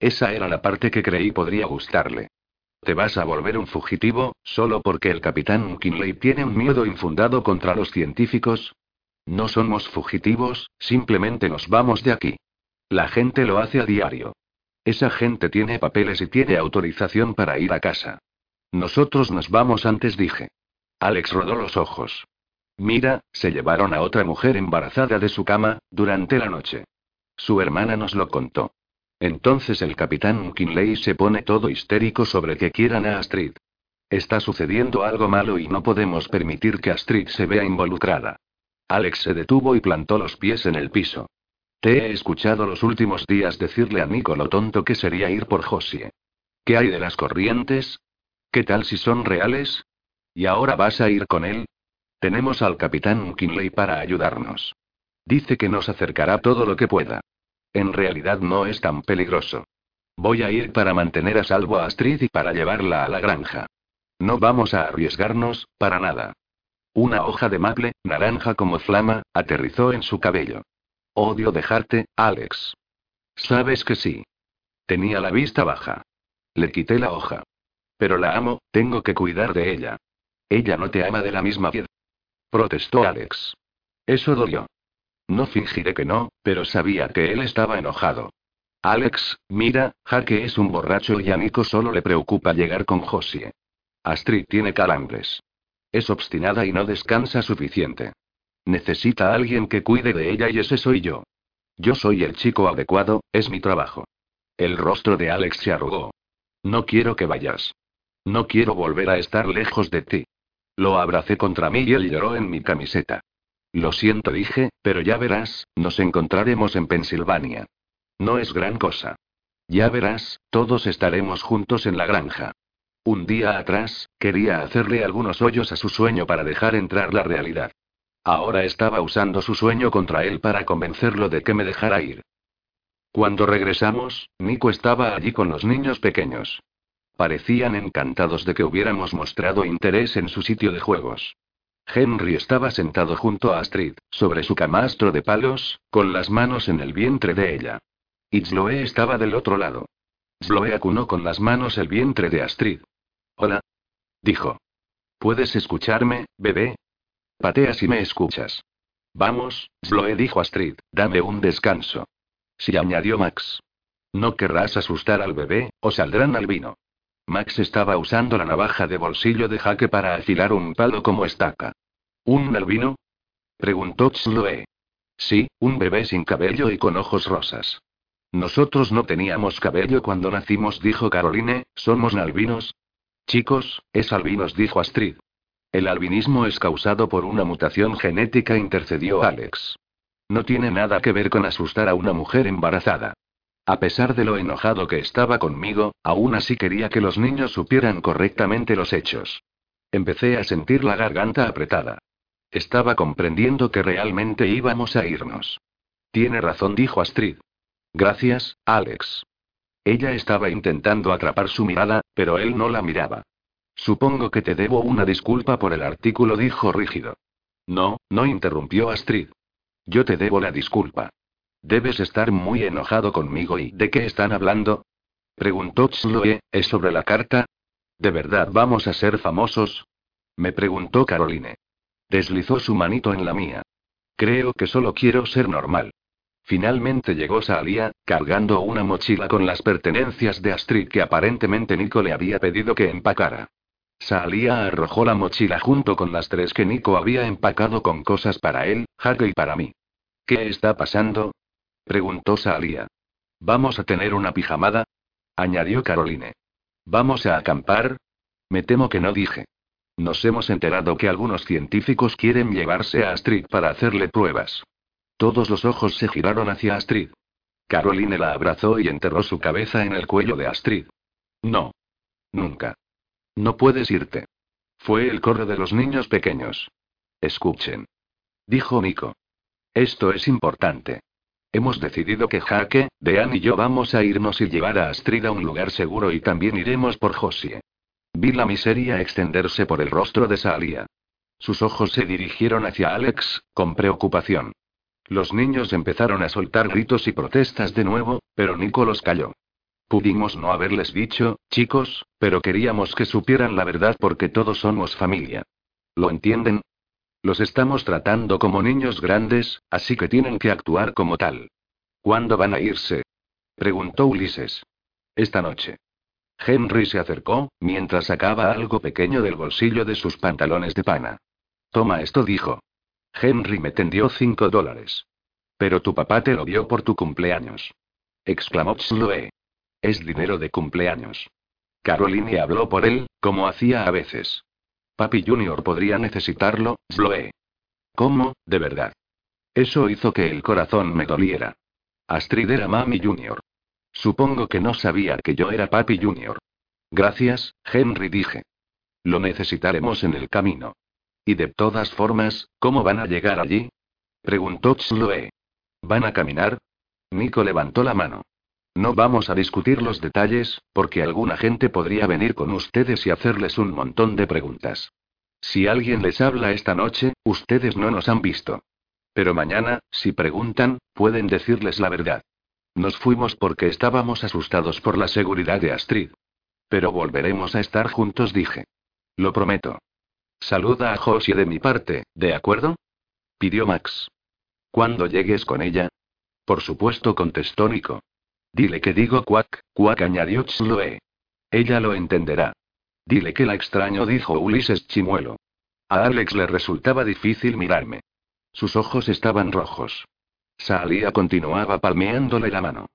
Esa era la parte que creí podría gustarle. ¿Te vas a volver un fugitivo, solo porque el capitán Kinley tiene un miedo infundado contra los científicos? No somos fugitivos, simplemente nos vamos de aquí. La gente lo hace a diario. Esa gente tiene papeles y tiene autorización para ir a casa. Nosotros nos vamos antes, dije. Alex rodó los ojos. Mira, se llevaron a otra mujer embarazada de su cama, durante la noche. Su hermana nos lo contó. Entonces el capitán Kinley se pone todo histérico sobre que quieran a Astrid. Está sucediendo algo malo y no podemos permitir que Astrid se vea involucrada. Alex se detuvo y plantó los pies en el piso. Te he escuchado los últimos días decirle a Nico lo tonto que sería ir por Josie. ¿Qué hay de las corrientes? ¿Qué tal si son reales? ¿Y ahora vas a ir con él? Tenemos al capitán Kinley para ayudarnos. Dice que nos acercará todo lo que pueda. En realidad no es tan peligroso. Voy a ir para mantener a salvo a Astrid y para llevarla a la granja. No vamos a arriesgarnos, para nada. Una hoja de maple, naranja como flama, aterrizó en su cabello. Odio dejarte, Alex. Sabes que sí. Tenía la vista baja. Le quité la hoja. Pero la amo, tengo que cuidar de ella. Ella no te ama de la misma piedra. Protestó Alex. Eso dolió. No fingiré que no, pero sabía que él estaba enojado. Alex, mira, Jaque es un borracho y a Nico solo le preocupa llegar con Josie. Astrid tiene calambres. Es obstinada y no descansa suficiente. Necesita a alguien que cuide de ella y ese soy yo. Yo soy el chico adecuado, es mi trabajo. El rostro de Alex se arrugó. No quiero que vayas. No quiero volver a estar lejos de ti. Lo abracé contra mí y él lloró en mi camiseta. Lo siento, dije, pero ya verás, nos encontraremos en Pensilvania. No es gran cosa. Ya verás, todos estaremos juntos en la granja. Un día atrás, quería hacerle algunos hoyos a su sueño para dejar entrar la realidad. Ahora estaba usando su sueño contra él para convencerlo de que me dejara ir. Cuando regresamos, Nico estaba allí con los niños pequeños. Parecían encantados de que hubiéramos mostrado interés en su sitio de juegos. Henry estaba sentado junto a Astrid, sobre su camastro de palos, con las manos en el vientre de ella. Y Sloe estaba del otro lado. Sloe acunó con las manos el vientre de Astrid. Hola. Dijo. ¿Puedes escucharme, bebé? Patea si me escuchas. Vamos, Sloe dijo Astrid, dame un descanso. Sí, añadió Max. No querrás asustar al bebé, o saldrán al vino. Max estaba usando la navaja de bolsillo de jaque para afilar un palo como estaca. ¿Un albino? preguntó Sloe. Sí, un bebé sin cabello y con ojos rosas. Nosotros no teníamos cabello cuando nacimos, dijo Caroline, ¿somos albinos? Chicos, es albinos, dijo Astrid. El albinismo es causado por una mutación genética, intercedió Alex. No tiene nada que ver con asustar a una mujer embarazada. A pesar de lo enojado que estaba conmigo, aún así quería que los niños supieran correctamente los hechos. Empecé a sentir la garganta apretada. Estaba comprendiendo que realmente íbamos a irnos. Tiene razón, dijo Astrid. Gracias, Alex. Ella estaba intentando atrapar su mirada, pero él no la miraba. Supongo que te debo una disculpa por el artículo, dijo rígido. No, no interrumpió Astrid. Yo te debo la disculpa. Debes estar muy enojado conmigo y ¿de qué están hablando? Preguntó Chloe, ¿es sobre la carta? ¿De verdad vamos a ser famosos? Me preguntó Caroline. Deslizó su manito en la mía. Creo que solo quiero ser normal. Finalmente llegó Salia, cargando una mochila con las pertenencias de Astrid que aparentemente Nico le había pedido que empacara. Salia arrojó la mochila junto con las tres que Nico había empacado con cosas para él, Jaque y para mí. ¿Qué está pasando? Preguntó Salia. ¿Vamos a tener una pijamada? añadió Caroline. ¿Vamos a acampar? Me temo que no dije. Nos hemos enterado que algunos científicos quieren llevarse a Astrid para hacerle pruebas. Todos los ojos se giraron hacia Astrid. Caroline la abrazó y enterró su cabeza en el cuello de Astrid. No. Nunca. No puedes irte. Fue el corro de los niños pequeños. Escuchen. Dijo Nico. Esto es importante. Hemos decidido que Jaque, Dean y yo vamos a irnos y llevar a Astrid a un lugar seguro y también iremos por Josie. Vi la miseria extenderse por el rostro de Salia. Sus ojos se dirigieron hacia Alex, con preocupación. Los niños empezaron a soltar gritos y protestas de nuevo, pero Nico los calló. Pudimos no haberles dicho, chicos, pero queríamos que supieran la verdad porque todos somos familia. ¿Lo entienden? Los estamos tratando como niños grandes, así que tienen que actuar como tal. ¿Cuándo van a irse? preguntó Ulises. Esta noche. Henry se acercó, mientras sacaba algo pequeño del bolsillo de sus pantalones de pana. Toma esto, dijo. Henry me tendió cinco dólares. Pero tu papá te lo dio por tu cumpleaños. Exclamó Chloe. Es dinero de cumpleaños. Caroline habló por él, como hacía a veces. Papi Junior podría necesitarlo, Chloe. ¿Cómo, de verdad? Eso hizo que el corazón me doliera. Astrid era Mami Junior. Supongo que no sabía que yo era Papi Junior. Gracias, Henry dije. Lo necesitaremos en el camino. Y de todas formas, ¿cómo van a llegar allí? Preguntó Chloe. ¿Van a caminar? Nico levantó la mano. No vamos a discutir los detalles, porque alguna gente podría venir con ustedes y hacerles un montón de preguntas. Si alguien les habla esta noche, ustedes no nos han visto. Pero mañana, si preguntan, pueden decirles la verdad. Nos fuimos porque estábamos asustados por la seguridad de Astrid. Pero volveremos a estar juntos, dije. Lo prometo. Saluda a Josie de mi parte, ¿de acuerdo? pidió Max. Cuando llegues con ella? Por supuesto, contestó Nico. Dile que digo cuac, cuac, añadió Chloe. Ella lo entenderá. Dile que la extraño, dijo Ulises Chimuelo. A Alex le resultaba difícil mirarme. Sus ojos estaban rojos. Salía continuaba palmeándole la mano.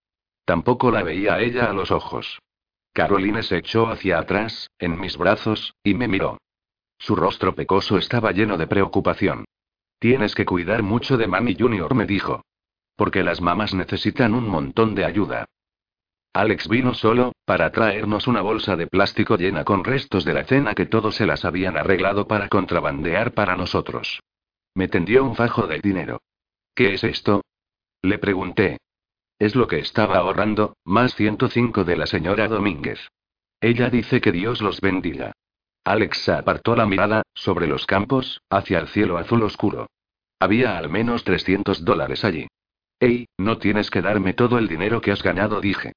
Tampoco la veía a ella a los ojos. Caroline se echó hacia atrás, en mis brazos, y me miró. Su rostro pecoso estaba lleno de preocupación. Tienes que cuidar mucho de Mami Junior, me dijo. Porque las mamás necesitan un montón de ayuda. Alex vino solo, para traernos una bolsa de plástico llena con restos de la cena que todos se las habían arreglado para contrabandear para nosotros. Me tendió un fajo de dinero. ¿Qué es esto? Le pregunté. Es lo que estaba ahorrando, más 105 de la señora Domínguez. Ella dice que Dios los bendiga. Alex apartó la mirada, sobre los campos, hacia el cielo azul oscuro. Había al menos 300 dólares allí. Ey, no tienes que darme todo el dinero que has ganado, dije.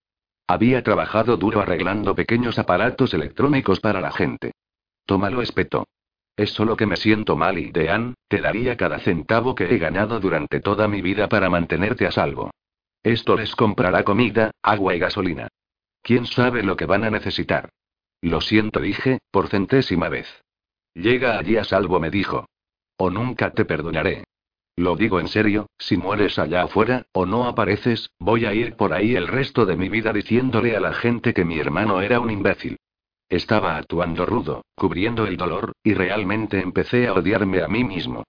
Había trabajado duro arreglando pequeños aparatos electrónicos para la gente. Tómalo, espetó. Es solo que me siento mal y, Dean, te daría cada centavo que he ganado durante toda mi vida para mantenerte a salvo. Esto les comprará comida, agua y gasolina. ¿Quién sabe lo que van a necesitar? Lo siento, dije, por centésima vez. Llega allí a salvo, me dijo. O nunca te perdonaré. Lo digo en serio, si mueres allá afuera, o no apareces, voy a ir por ahí el resto de mi vida diciéndole a la gente que mi hermano era un imbécil. Estaba actuando rudo, cubriendo el dolor, y realmente empecé a odiarme a mí mismo.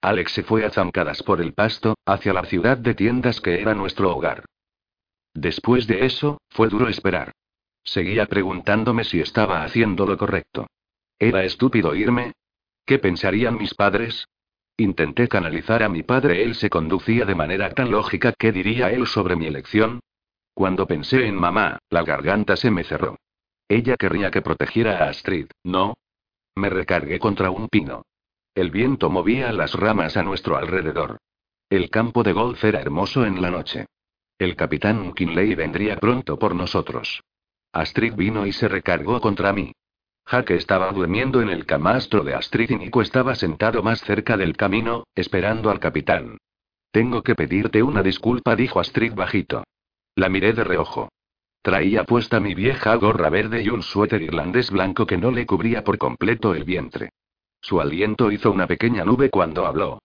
Alex se fue a zancadas por el pasto, hacia la ciudad de tiendas que era nuestro hogar. Después de eso, fue duro esperar. Seguía preguntándome si estaba haciendo lo correcto. ¿Era estúpido irme? ¿Qué pensarían mis padres? Intenté canalizar a mi padre, él se conducía de manera tan lógica, ¿qué diría él sobre mi elección? Cuando pensé en mamá, la garganta se me cerró. Ella querría que protegiera a Astrid, ¿no? Me recargué contra un pino. El viento movía las ramas a nuestro alrededor. El campo de golf era hermoso en la noche. El capitán Kinley vendría pronto por nosotros. Astrid vino y se recargó contra mí. Jaque estaba durmiendo en el camastro de Astrid y Nico estaba sentado más cerca del camino, esperando al capitán. Tengo que pedirte una disculpa, dijo Astrid bajito. La miré de reojo. Traía puesta mi vieja gorra verde y un suéter irlandés blanco que no le cubría por completo el vientre. Su aliento hizo una pequeña nube cuando habló.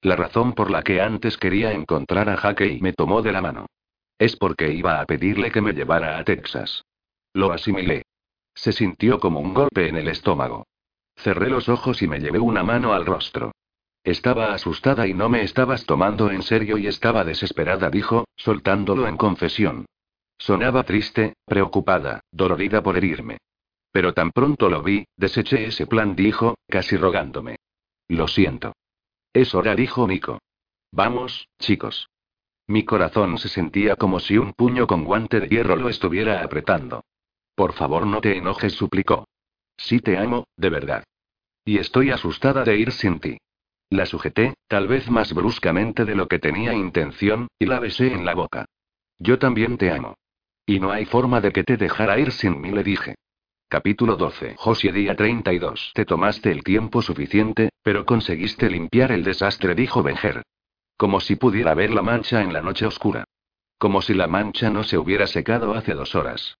La razón por la que antes quería encontrar a Jaque y me tomó de la mano. Es porque iba a pedirle que me llevara a Texas. Lo asimilé. Se sintió como un golpe en el estómago. Cerré los ojos y me llevé una mano al rostro. Estaba asustada y no me estabas tomando en serio y estaba desesperada, dijo, soltándolo en confesión. Sonaba triste, preocupada, dolorida por herirme. Pero tan pronto lo vi, deseché ese plan, dijo, casi rogándome. Lo siento. Es hora, dijo Nico. Vamos, chicos. Mi corazón se sentía como si un puño con guante de hierro lo estuviera apretando. Por favor, no te enojes, suplicó. Sí te amo, de verdad. Y estoy asustada de ir sin ti. La sujeté, tal vez más bruscamente de lo que tenía intención, y la besé en la boca. Yo también te amo. Y no hay forma de que te dejara ir sin mí, le dije. Capítulo 12. Josie día 32. Te tomaste el tiempo suficiente, pero conseguiste limpiar el desastre, dijo Benger. Como si pudiera ver la mancha en la noche oscura. Como si la mancha no se hubiera secado hace dos horas.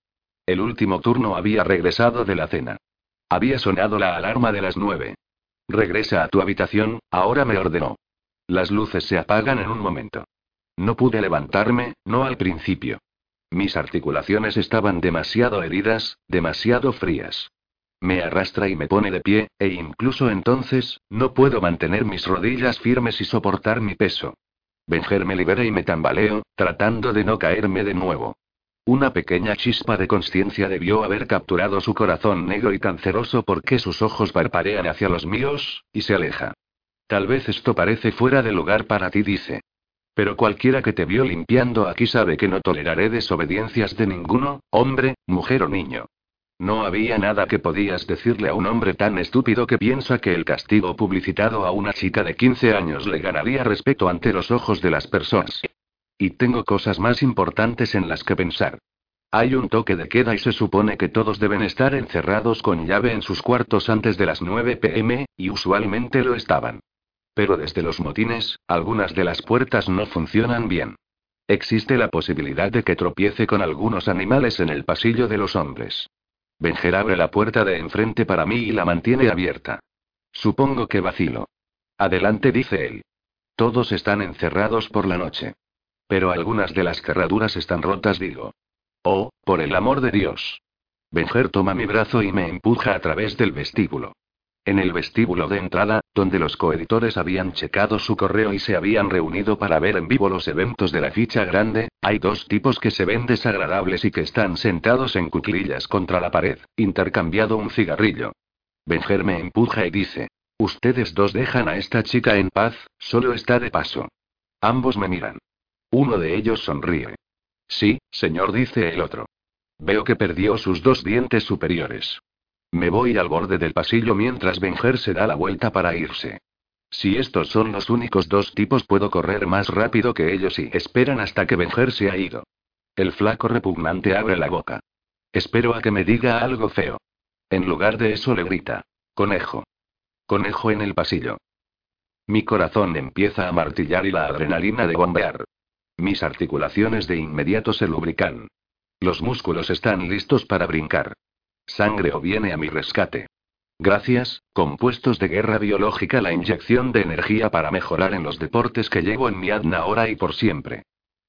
El último turno había regresado de la cena. Había sonado la alarma de las nueve. Regresa a tu habitación, ahora me ordenó. Las luces se apagan en un momento. No pude levantarme, no al principio. Mis articulaciones estaban demasiado heridas, demasiado frías. Me arrastra y me pone de pie, e incluso entonces, no puedo mantener mis rodillas firmes y soportar mi peso. Benger me libera y me tambaleo, tratando de no caerme de nuevo. Una pequeña chispa de conciencia debió haber capturado su corazón negro y canceroso porque sus ojos parparean hacia los míos, y se aleja. Tal vez esto parece fuera de lugar para ti, dice. Pero cualquiera que te vio limpiando aquí sabe que no toleraré desobediencias de ninguno, hombre, mujer o niño. No había nada que podías decirle a un hombre tan estúpido que piensa que el castigo publicitado a una chica de 15 años le ganaría respeto ante los ojos de las personas. Y tengo cosas más importantes en las que pensar. Hay un toque de queda y se supone que todos deben estar encerrados con llave en sus cuartos antes de las 9 pm, y usualmente lo estaban. Pero desde los motines, algunas de las puertas no funcionan bien. Existe la posibilidad de que tropiece con algunos animales en el pasillo de los hombres. Benjer abre la puerta de enfrente para mí y la mantiene abierta. Supongo que vacilo. Adelante, dice él. Todos están encerrados por la noche. Pero algunas de las cerraduras están rotas, digo. Oh, por el amor de Dios. Benjer toma mi brazo y me empuja a través del vestíbulo. En el vestíbulo de entrada, donde los coeditores habían checado su correo y se habían reunido para ver en vivo los eventos de la ficha grande, hay dos tipos que se ven desagradables y que están sentados en cuclillas contra la pared, intercambiado un cigarrillo. Benjer me empuja y dice: Ustedes dos dejan a esta chica en paz, solo está de paso. Ambos me miran. Uno de ellos sonríe. Sí, señor, dice el otro. Veo que perdió sus dos dientes superiores. Me voy al borde del pasillo mientras Benjer se da la vuelta para irse. Si estos son los únicos dos tipos, puedo correr más rápido que ellos y esperan hasta que Benjer se ha ido. El flaco repugnante abre la boca. Espero a que me diga algo feo. En lugar de eso le grita. Conejo. Conejo en el pasillo. Mi corazón empieza a martillar y la adrenalina de bombear. Mis articulaciones de inmediato se lubrican. Los músculos están listos para brincar. Sangre o viene a mi rescate. Gracias, compuestos de guerra biológica, la inyección de energía para mejorar en los deportes que llevo en mi adna ahora y por siempre.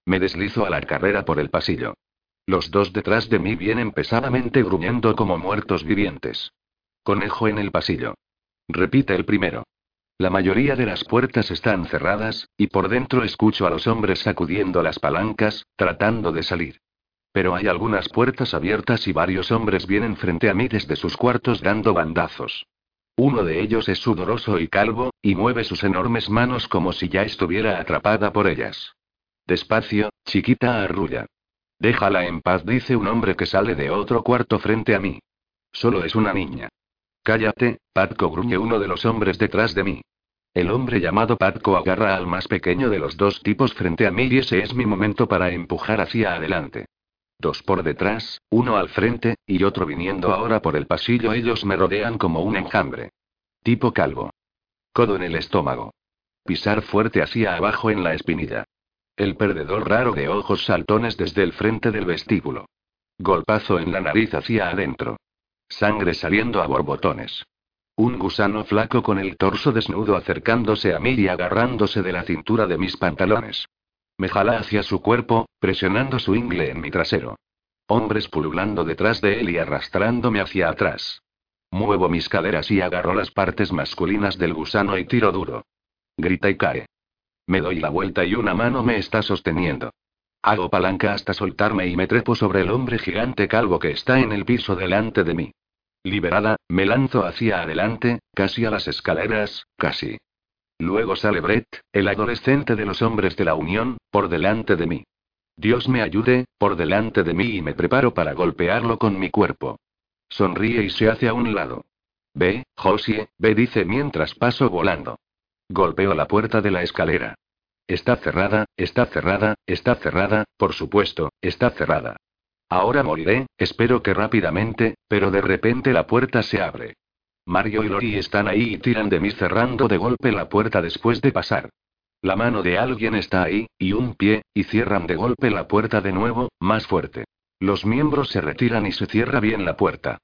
Me deslizo a la carrera por el pasillo. Los dos detrás de mí vienen pesadamente gruñendo como muertos vivientes. Conejo en el pasillo. Repite el primero. La mayoría de las puertas están cerradas, y por dentro escucho a los hombres sacudiendo las palancas, tratando de salir. Pero hay algunas puertas abiertas y varios hombres vienen frente a mí desde sus cuartos dando bandazos. Uno de ellos es sudoroso y calvo, y mueve sus enormes manos como si ya estuviera atrapada por ellas. Despacio, chiquita arrulla. Déjala en paz, dice un hombre que sale de otro cuarto frente a mí. Solo es una niña. Cállate, Patco gruñe uno de los hombres detrás de mí. El hombre llamado Patco agarra al más pequeño de los dos tipos frente a mí y ese es mi momento para empujar hacia adelante. Dos por detrás, uno al frente, y otro viniendo ahora por el pasillo. Ellos me rodean como un enjambre. Tipo calvo. Codo en el estómago. Pisar fuerte hacia abajo en la espinilla. El perdedor raro de ojos saltones desde el frente del vestíbulo. Golpazo en la nariz hacia adentro. Sangre saliendo a borbotones. Un gusano flaco con el torso desnudo acercándose a mí y agarrándose de la cintura de mis pantalones. Me jala hacia su cuerpo, presionando su ingle en mi trasero. Hombres pululando detrás de él y arrastrándome hacia atrás. Muevo mis caderas y agarro las partes masculinas del gusano y tiro duro. Grita y cae. Me doy la vuelta y una mano me está sosteniendo. Hago palanca hasta soltarme y me trepo sobre el hombre gigante calvo que está en el piso delante de mí. Liberada, me lanzo hacia adelante, casi a las escaleras, casi. Luego sale Brett, el adolescente de los hombres de la Unión, por delante de mí. Dios me ayude, por delante de mí y me preparo para golpearlo con mi cuerpo. Sonríe y se hace a un lado. Ve, Josie, ve, dice mientras paso volando. Golpeo la puerta de la escalera. Está cerrada, está cerrada, está cerrada, por supuesto, está cerrada. Ahora moriré, espero que rápidamente, pero de repente la puerta se abre. Mario y Lori están ahí y tiran de mí cerrando de golpe la puerta después de pasar. La mano de alguien está ahí, y un pie, y cierran de golpe la puerta de nuevo, más fuerte. Los miembros se retiran y se cierra bien la puerta.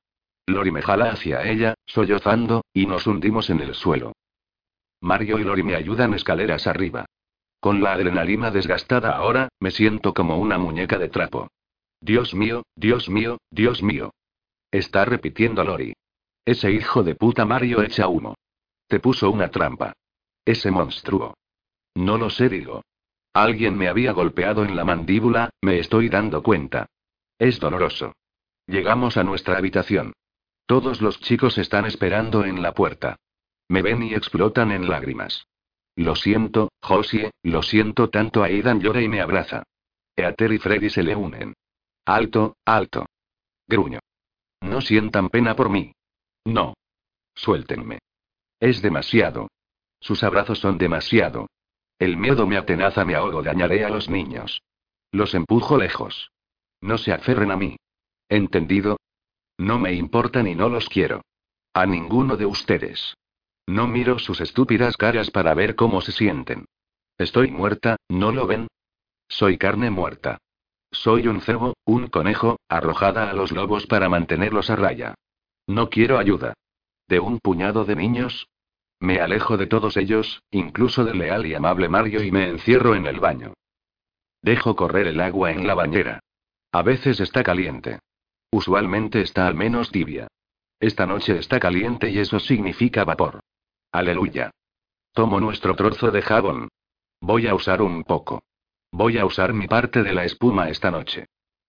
Lori me jala hacia ella, sollozando, y nos hundimos en el suelo. Mario y Lori me ayudan escaleras arriba. Con la adrenalina desgastada ahora, me siento como una muñeca de trapo. Dios mío, Dios mío, Dios mío. Está repitiendo Lori. Ese hijo de puta Mario echa humo. Te puso una trampa. Ese monstruo. No lo sé, digo. Alguien me había golpeado en la mandíbula, me estoy dando cuenta. Es doloroso. Llegamos a nuestra habitación. Todos los chicos están esperando en la puerta. Me ven y explotan en lágrimas. Lo siento, Josie, lo siento tanto. Aidan llora y me abraza. Eater y Freddy se le unen. Alto, alto. Gruño. No sientan pena por mí. No. Suéltenme. Es demasiado. Sus abrazos son demasiado. El miedo me atenaza, me ahogo, dañaré a los niños. Los empujo lejos. No se aferren a mí. ¿Entendido? No me importan y no los quiero. A ninguno de ustedes. No miro sus estúpidas caras para ver cómo se sienten. Estoy muerta, ¿no lo ven? Soy carne muerta. Soy un cebo, un conejo, arrojada a los lobos para mantenerlos a raya. No quiero ayuda. ¿De un puñado de niños? Me alejo de todos ellos, incluso del leal y amable Mario y me encierro en el baño. Dejo correr el agua en la bañera. A veces está caliente. Usualmente está al menos tibia. Esta noche está caliente y eso significa vapor. Aleluya. Tomo nuestro trozo de jabón. Voy a usar un poco. Voy a usar mi parte de la espuma esta noche.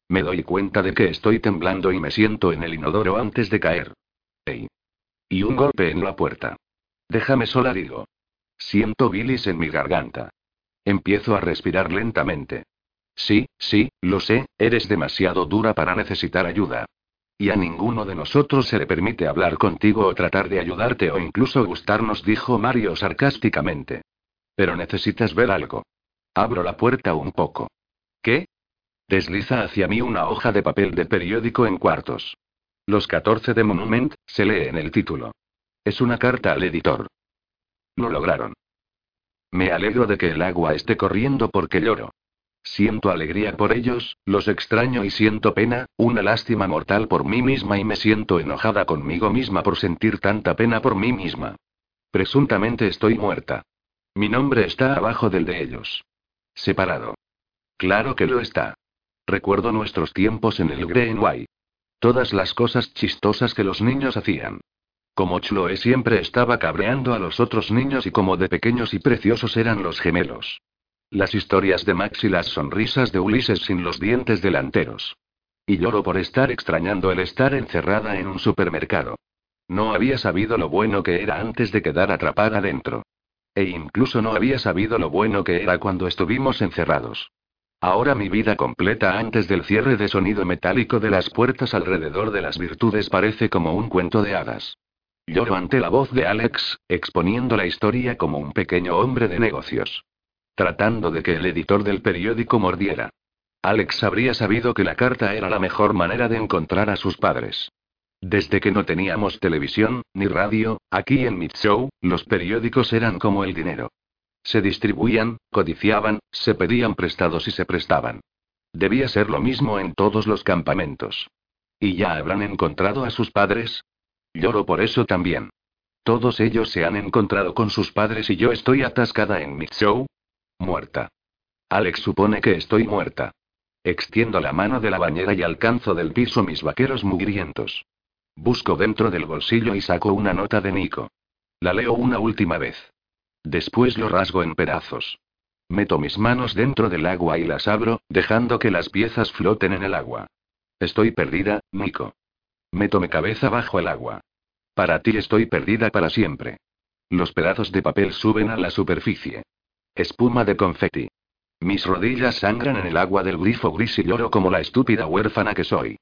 Me doy cuenta de que estoy temblando y me siento en el inodoro antes de caer. ¡Ey! Y un golpe en la puerta. Déjame sola, digo. Siento bilis en mi garganta. Empiezo a respirar lentamente. Sí, sí, lo sé, eres demasiado dura para necesitar ayuda. Y a ninguno de nosotros se le permite hablar contigo o tratar de ayudarte o incluso gustarnos, dijo Mario sarcásticamente. Pero necesitas ver algo. Abro la puerta un poco. ¿Qué? Desliza hacia mí una hoja de papel de periódico en cuartos. Los 14 de Monument, se lee en el título. Es una carta al editor. Lo lograron. Me alegro de que el agua esté corriendo porque lloro. Siento alegría por ellos, los extraño y siento pena, una lástima mortal por mí misma y me siento enojada conmigo misma por sentir tanta pena por mí misma. Presuntamente estoy muerta. Mi nombre está abajo del de ellos. Separado. Claro que lo está. Recuerdo nuestros tiempos en el Greenway. Todas las cosas chistosas que los niños hacían. Como Chloe siempre estaba cabreando a los otros niños y como de pequeños y preciosos eran los gemelos. Las historias de Max y las sonrisas de Ulises sin los dientes delanteros. Y lloro por estar extrañando el estar encerrada en un supermercado. No había sabido lo bueno que era antes de quedar atrapada dentro. E incluso no había sabido lo bueno que era cuando estuvimos encerrados. Ahora mi vida completa antes del cierre de sonido metálico de las puertas alrededor de las virtudes parece como un cuento de hadas. Lloro ante la voz de Alex, exponiendo la historia como un pequeño hombre de negocios tratando de que el editor del periódico mordiera. Alex habría sabido que la carta era la mejor manera de encontrar a sus padres. Desde que no teníamos televisión, ni radio, aquí en Show, los periódicos eran como el dinero. Se distribuían, codiciaban, se pedían prestados y se prestaban. Debía ser lo mismo en todos los campamentos. ¿Y ya habrán encontrado a sus padres? Lloro por eso también. Todos ellos se han encontrado con sus padres y yo estoy atascada en Show, Muerta. Alex supone que estoy muerta. Extiendo la mano de la bañera y alcanzo del piso mis vaqueros mugrientos. Busco dentro del bolsillo y saco una nota de Nico. La leo una última vez. Después lo rasgo en pedazos. Meto mis manos dentro del agua y las abro, dejando que las piezas floten en el agua. Estoy perdida, Nico. Meto mi cabeza bajo el agua. Para ti estoy perdida para siempre. Los pedazos de papel suben a la superficie. Espuma de confeti. Mis rodillas sangran en el agua del grifo gris y lloro como la estúpida huérfana que soy.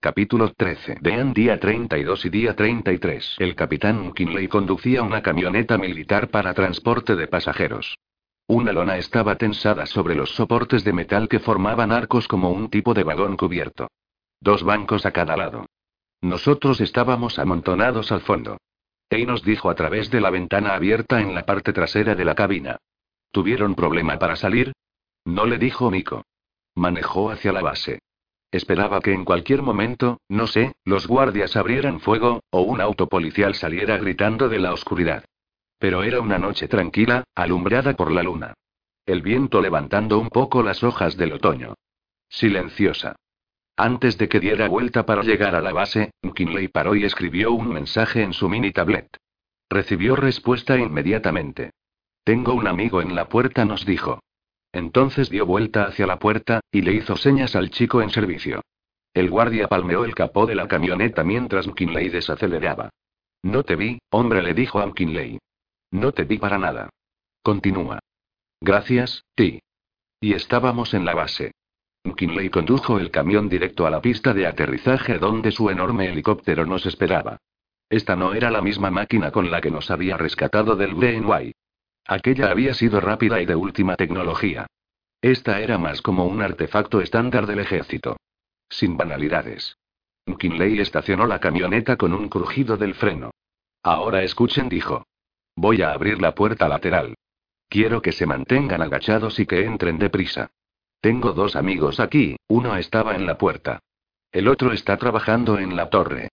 Capítulo 13. Vean día 32 y día 33. El capitán McKinley conducía una camioneta militar para transporte de pasajeros. Una lona estaba tensada sobre los soportes de metal que formaban arcos como un tipo de vagón cubierto. Dos bancos a cada lado. Nosotros estábamos amontonados al fondo. Ey nos dijo a través de la ventana abierta en la parte trasera de la cabina. ¿Tuvieron problema para salir? No le dijo Nico. Manejó hacia la base. Esperaba que en cualquier momento, no sé, los guardias abrieran fuego, o un auto policial saliera gritando de la oscuridad. Pero era una noche tranquila, alumbrada por la luna. El viento levantando un poco las hojas del otoño. Silenciosa. Antes de que diera vuelta para llegar a la base, McKinley paró y escribió un mensaje en su mini tablet. Recibió respuesta inmediatamente. Tengo un amigo en la puerta, nos dijo. Entonces dio vuelta hacia la puerta, y le hizo señas al chico en servicio. El guardia palmeó el capó de la camioneta mientras McKinley desaceleraba. No te vi, hombre, le dijo a McKinley. No te vi para nada. Continúa. Gracias, Ti. Y estábamos en la base. McKinley condujo el camión directo a la pista de aterrizaje donde su enorme helicóptero nos esperaba. Esta no era la misma máquina con la que nos había rescatado del BNY. Aquella había sido rápida y de última tecnología. Esta era más como un artefacto estándar del ejército. Sin banalidades. McKinley estacionó la camioneta con un crujido del freno. Ahora escuchen, dijo. Voy a abrir la puerta lateral. Quiero que se mantengan agachados y que entren deprisa. Tengo dos amigos aquí, uno estaba en la puerta. El otro está trabajando en la torre.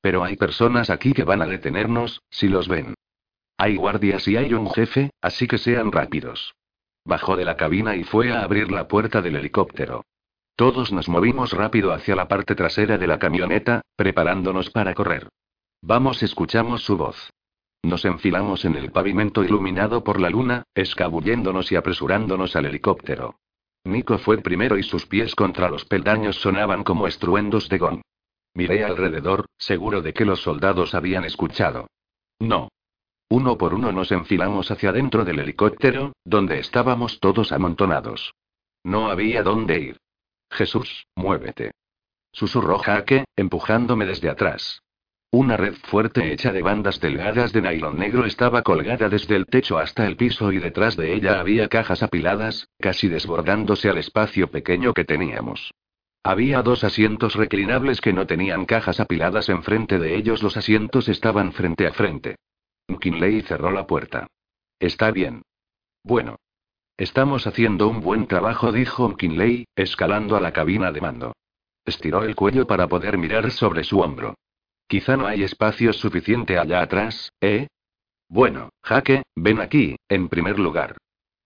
Pero hay personas aquí que van a detenernos, si los ven. Hay guardias y hay un jefe, así que sean rápidos. Bajó de la cabina y fue a abrir la puerta del helicóptero. Todos nos movimos rápido hacia la parte trasera de la camioneta, preparándonos para correr. Vamos, escuchamos su voz. Nos enfilamos en el pavimento iluminado por la luna, escabulléndonos y apresurándonos al helicóptero. Nico fue primero y sus pies contra los peldaños sonaban como estruendos de gong. Miré alrededor, seguro de que los soldados habían escuchado. No. Uno por uno nos enfilamos hacia dentro del helicóptero, donde estábamos todos amontonados. No había dónde ir. Jesús, muévete. Susurró Jaque, empujándome desde atrás. Una red fuerte hecha de bandas delgadas de nylon negro estaba colgada desde el techo hasta el piso y detrás de ella había cajas apiladas, casi desbordándose al espacio pequeño que teníamos. Había dos asientos reclinables que no tenían cajas apiladas enfrente de ellos, los asientos estaban frente a frente. McKinley cerró la puerta. Está bien. Bueno. Estamos haciendo un buen trabajo, dijo McKinley, escalando a la cabina de mando. Estiró el cuello para poder mirar sobre su hombro. Quizá no hay espacio suficiente allá atrás, ¿eh? Bueno, Jaque, ven aquí, en primer lugar.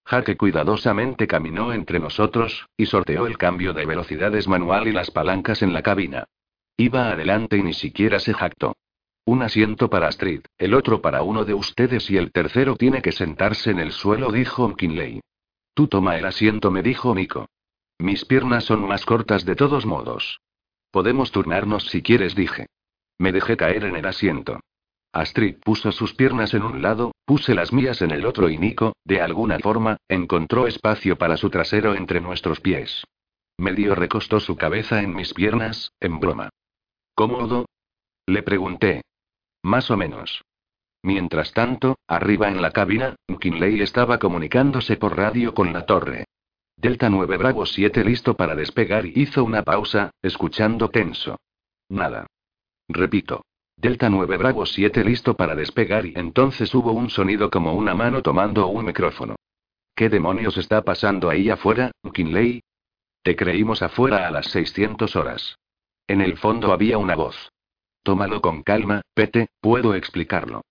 Jaque cuidadosamente caminó entre nosotros, y sorteó el cambio de velocidades manual y las palancas en la cabina. Iba adelante y ni siquiera se jactó. Un asiento para Astrid, el otro para uno de ustedes y el tercero tiene que sentarse en el suelo, dijo McKinley. Tú toma el asiento, me dijo Nico. Mis piernas son más cortas de todos modos. Podemos turnarnos si quieres, dije. Me dejé caer en el asiento. Astrid puso sus piernas en un lado, puse las mías en el otro y Nico, de alguna forma, encontró espacio para su trasero entre nuestros pies. Medio recostó su cabeza en mis piernas, en broma. ¿Cómodo? Le pregunté. Más o menos. Mientras tanto, arriba en la cabina, McKinley estaba comunicándose por radio con la torre. Delta 9 Bravo 7 listo para despegar y hizo una pausa, escuchando tenso. Nada. Repito. Delta 9 Bravo 7 listo para despegar y entonces hubo un sonido como una mano tomando un micrófono. ¿Qué demonios está pasando ahí afuera, McKinley? Te creímos afuera a las 600 horas. En el fondo había una voz. Tómalo con calma, Pete, puedo explicarlo.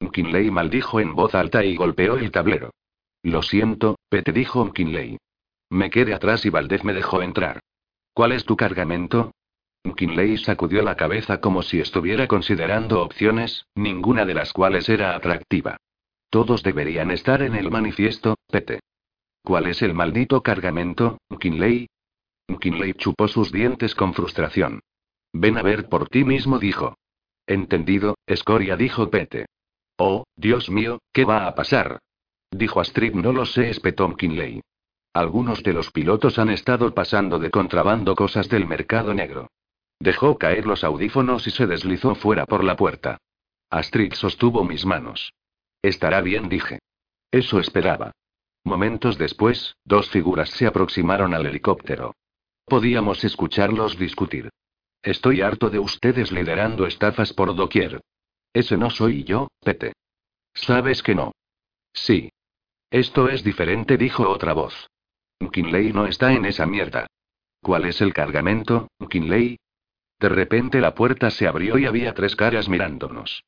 McKinley maldijo en voz alta y golpeó el tablero. Lo siento, Pete dijo McKinley. Me quedé atrás y Valdez me dejó entrar. ¿Cuál es tu cargamento? McKinley sacudió la cabeza como si estuviera considerando opciones, ninguna de las cuales era atractiva. Todos deberían estar en el manifiesto, Pete. ¿Cuál es el maldito cargamento, McKinley? McKinley chupó sus dientes con frustración. Ven a ver por ti mismo, dijo. Entendido, escoria, dijo Pete. Oh, Dios mío, ¿qué va a pasar? Dijo Astrid, no lo sé, espetó McKinley. Algunos de los pilotos han estado pasando de contrabando cosas del mercado negro. Dejó caer los audífonos y se deslizó fuera por la puerta. Astrid sostuvo mis manos. Estará bien, dije. Eso esperaba. Momentos después, dos figuras se aproximaron al helicóptero. Podíamos escucharlos discutir. Estoy harto de ustedes liderando estafas por doquier. Ese no soy yo, Pete. ¿Sabes que no? Sí. Esto es diferente, dijo otra voz. McKinley no está en esa mierda. ¿Cuál es el cargamento, McKinley? De repente la puerta se abrió y había tres caras mirándonos.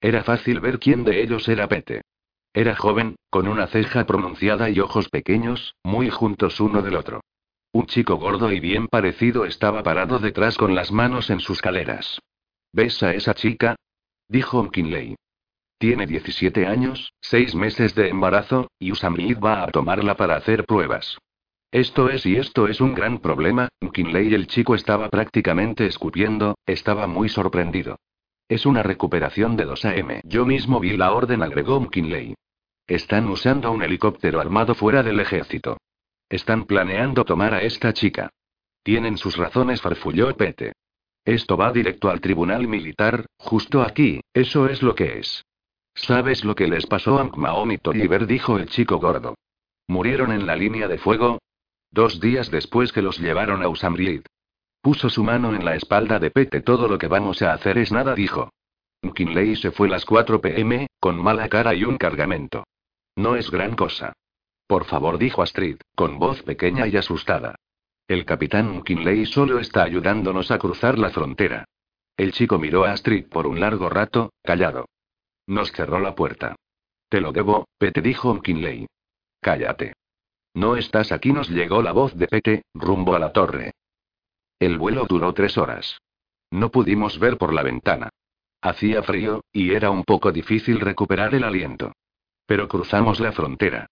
Era fácil ver quién de ellos era Pete. Era joven, con una ceja pronunciada y ojos pequeños, muy juntos uno del otro. Un chico gordo y bien parecido estaba parado detrás con las manos en sus caleras. ¿Ves a esa chica? dijo McKinley. Tiene 17 años, 6 meses de embarazo, y Usamid va a tomarla para hacer pruebas. Esto es y esto es un gran problema, McKinley el chico estaba prácticamente escupiendo, estaba muy sorprendido. Es una recuperación de 2 AM. Yo mismo vi la orden, agregó McKinley. Están usando un helicóptero armado fuera del ejército. Están planeando tomar a esta chica. Tienen sus razones, farfulló Pete. Esto va directo al tribunal militar, justo aquí, eso es lo que es. ¿Sabes lo que les pasó a Mahon y Tolliver? dijo el chico gordo. Murieron en la línea de fuego. Dos días después que los llevaron a Usamrid. Puso su mano en la espalda de Pete. Todo lo que vamos a hacer es nada, dijo. McKinley se fue las 4 pm, con mala cara y un cargamento. No es gran cosa. Por favor, dijo Astrid, con voz pequeña y asustada. El capitán McKinley solo está ayudándonos a cruzar la frontera. El chico miró a Astrid por un largo rato, callado. Nos cerró la puerta. Te lo debo, Pete dijo McKinley. Cállate. No estás aquí, nos llegó la voz de Pete, rumbo a la torre. El vuelo duró tres horas. No pudimos ver por la ventana. Hacía frío, y era un poco difícil recuperar el aliento. Pero cruzamos la frontera.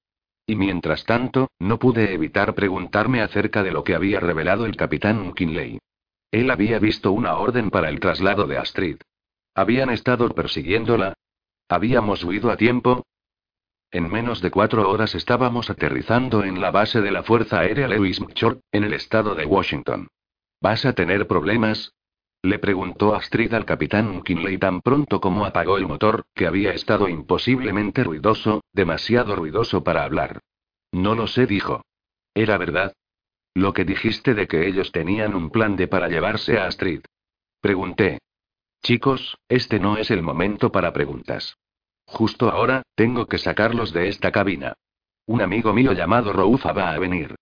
Y mientras tanto, no pude evitar preguntarme acerca de lo que había revelado el capitán McKinley. Él había visto una orden para el traslado de Astrid. Habían estado persiguiéndola, ¿Habíamos huido a tiempo? En menos de cuatro horas estábamos aterrizando en la base de la Fuerza Aérea Lewis McChord, en el estado de Washington. ¿Vas a tener problemas? Le preguntó Astrid al capitán McKinley tan pronto como apagó el motor, que había estado imposiblemente ruidoso, demasiado ruidoso para hablar. No lo sé, dijo. ¿Era verdad? Lo que dijiste de que ellos tenían un plan de para llevarse a Astrid. Pregunté. Chicos, este no es el momento para preguntas. Justo ahora, tengo que sacarlos de esta cabina. Un amigo mío llamado Roufa va a venir.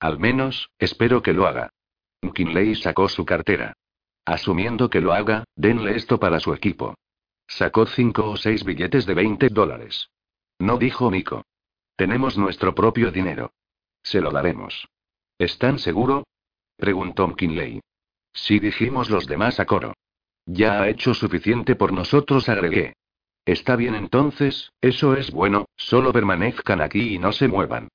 Al menos, espero que lo haga. McKinley sacó su cartera. Asumiendo que lo haga, denle esto para su equipo. Sacó cinco o seis billetes de 20 dólares. No dijo Nico. Tenemos nuestro propio dinero. Se lo daremos. ¿Están seguro? preguntó McKinley. Sí dijimos los demás a coro. Ya ha hecho suficiente por nosotros, agregué. Está bien entonces, eso es bueno, solo permanezcan aquí y no se muevan.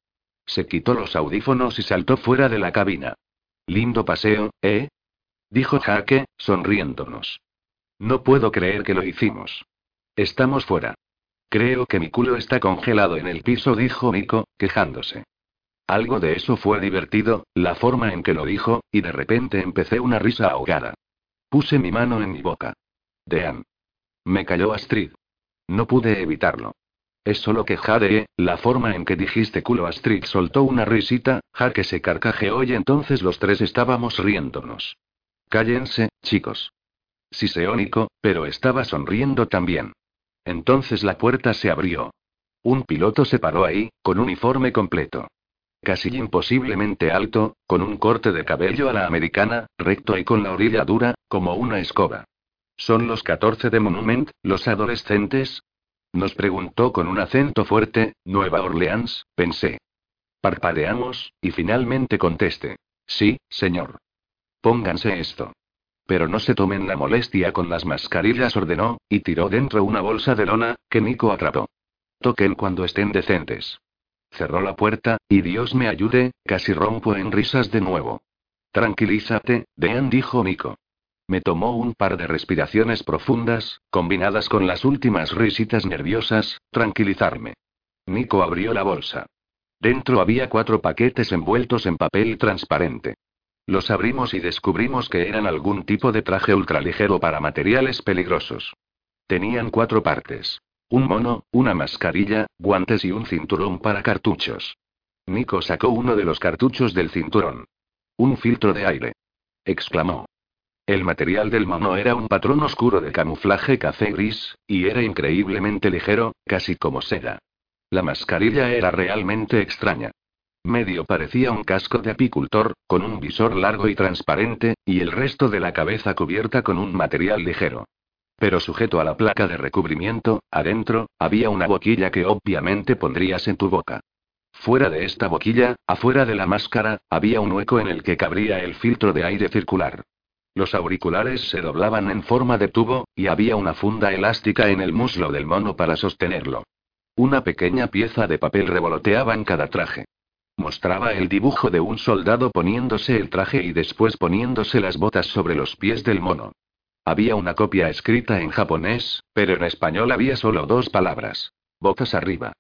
Se quitó los audífonos y saltó fuera de la cabina. Lindo paseo, ¿eh? Dijo Jaque, sonriéndonos. No puedo creer que lo hicimos. Estamos fuera. Creo que mi culo está congelado en el piso, dijo Nico, quejándose. Algo de eso fue divertido, la forma en que lo dijo, y de repente empecé una risa ahogada. Puse mi mano en mi boca. Dean. Me cayó Astrid. No pude evitarlo. Es solo que Jade, la forma en que dijiste culo Astrid soltó una risita, Jaque se carcajeó y entonces los tres estábamos riéndonos. Cállense, chicos. Sí seónico, pero estaba sonriendo también. Entonces la puerta se abrió. Un piloto se paró ahí, con uniforme completo casi imposiblemente alto, con un corte de cabello a la americana, recto y con la orilla dura, como una escoba. ¿Son los 14 de Monument, los adolescentes? Nos preguntó con un acento fuerte, Nueva Orleans, pensé. Parpadeamos, y finalmente contesté. Sí, señor. Pónganse esto. Pero no se tomen la molestia con las mascarillas, ordenó, y tiró dentro una bolsa de lona, que Nico atrapó. Toquen cuando estén decentes. Cerró la puerta, y Dios me ayude, casi rompo en risas de nuevo. Tranquilízate, Dean dijo Nico. Me tomó un par de respiraciones profundas, combinadas con las últimas risitas nerviosas, tranquilizarme. Nico abrió la bolsa. Dentro había cuatro paquetes envueltos en papel transparente. Los abrimos y descubrimos que eran algún tipo de traje ultraligero para materiales peligrosos. Tenían cuatro partes. Un mono, una mascarilla, guantes y un cinturón para cartuchos. Nico sacó uno de los cartuchos del cinturón. Un filtro de aire. Exclamó. El material del mono era un patrón oscuro de camuflaje café gris, y era increíblemente ligero, casi como seda. La mascarilla era realmente extraña. Medio parecía un casco de apicultor, con un visor largo y transparente, y el resto de la cabeza cubierta con un material ligero. Pero sujeto a la placa de recubrimiento, adentro, había una boquilla que obviamente pondrías en tu boca. Fuera de esta boquilla, afuera de la máscara, había un hueco en el que cabría el filtro de aire circular. Los auriculares se doblaban en forma de tubo, y había una funda elástica en el muslo del mono para sostenerlo. Una pequeña pieza de papel revoloteaba en cada traje. Mostraba el dibujo de un soldado poniéndose el traje y después poniéndose las botas sobre los pies del mono. Había una copia escrita en japonés, pero en español había solo dos palabras. Botas arriba.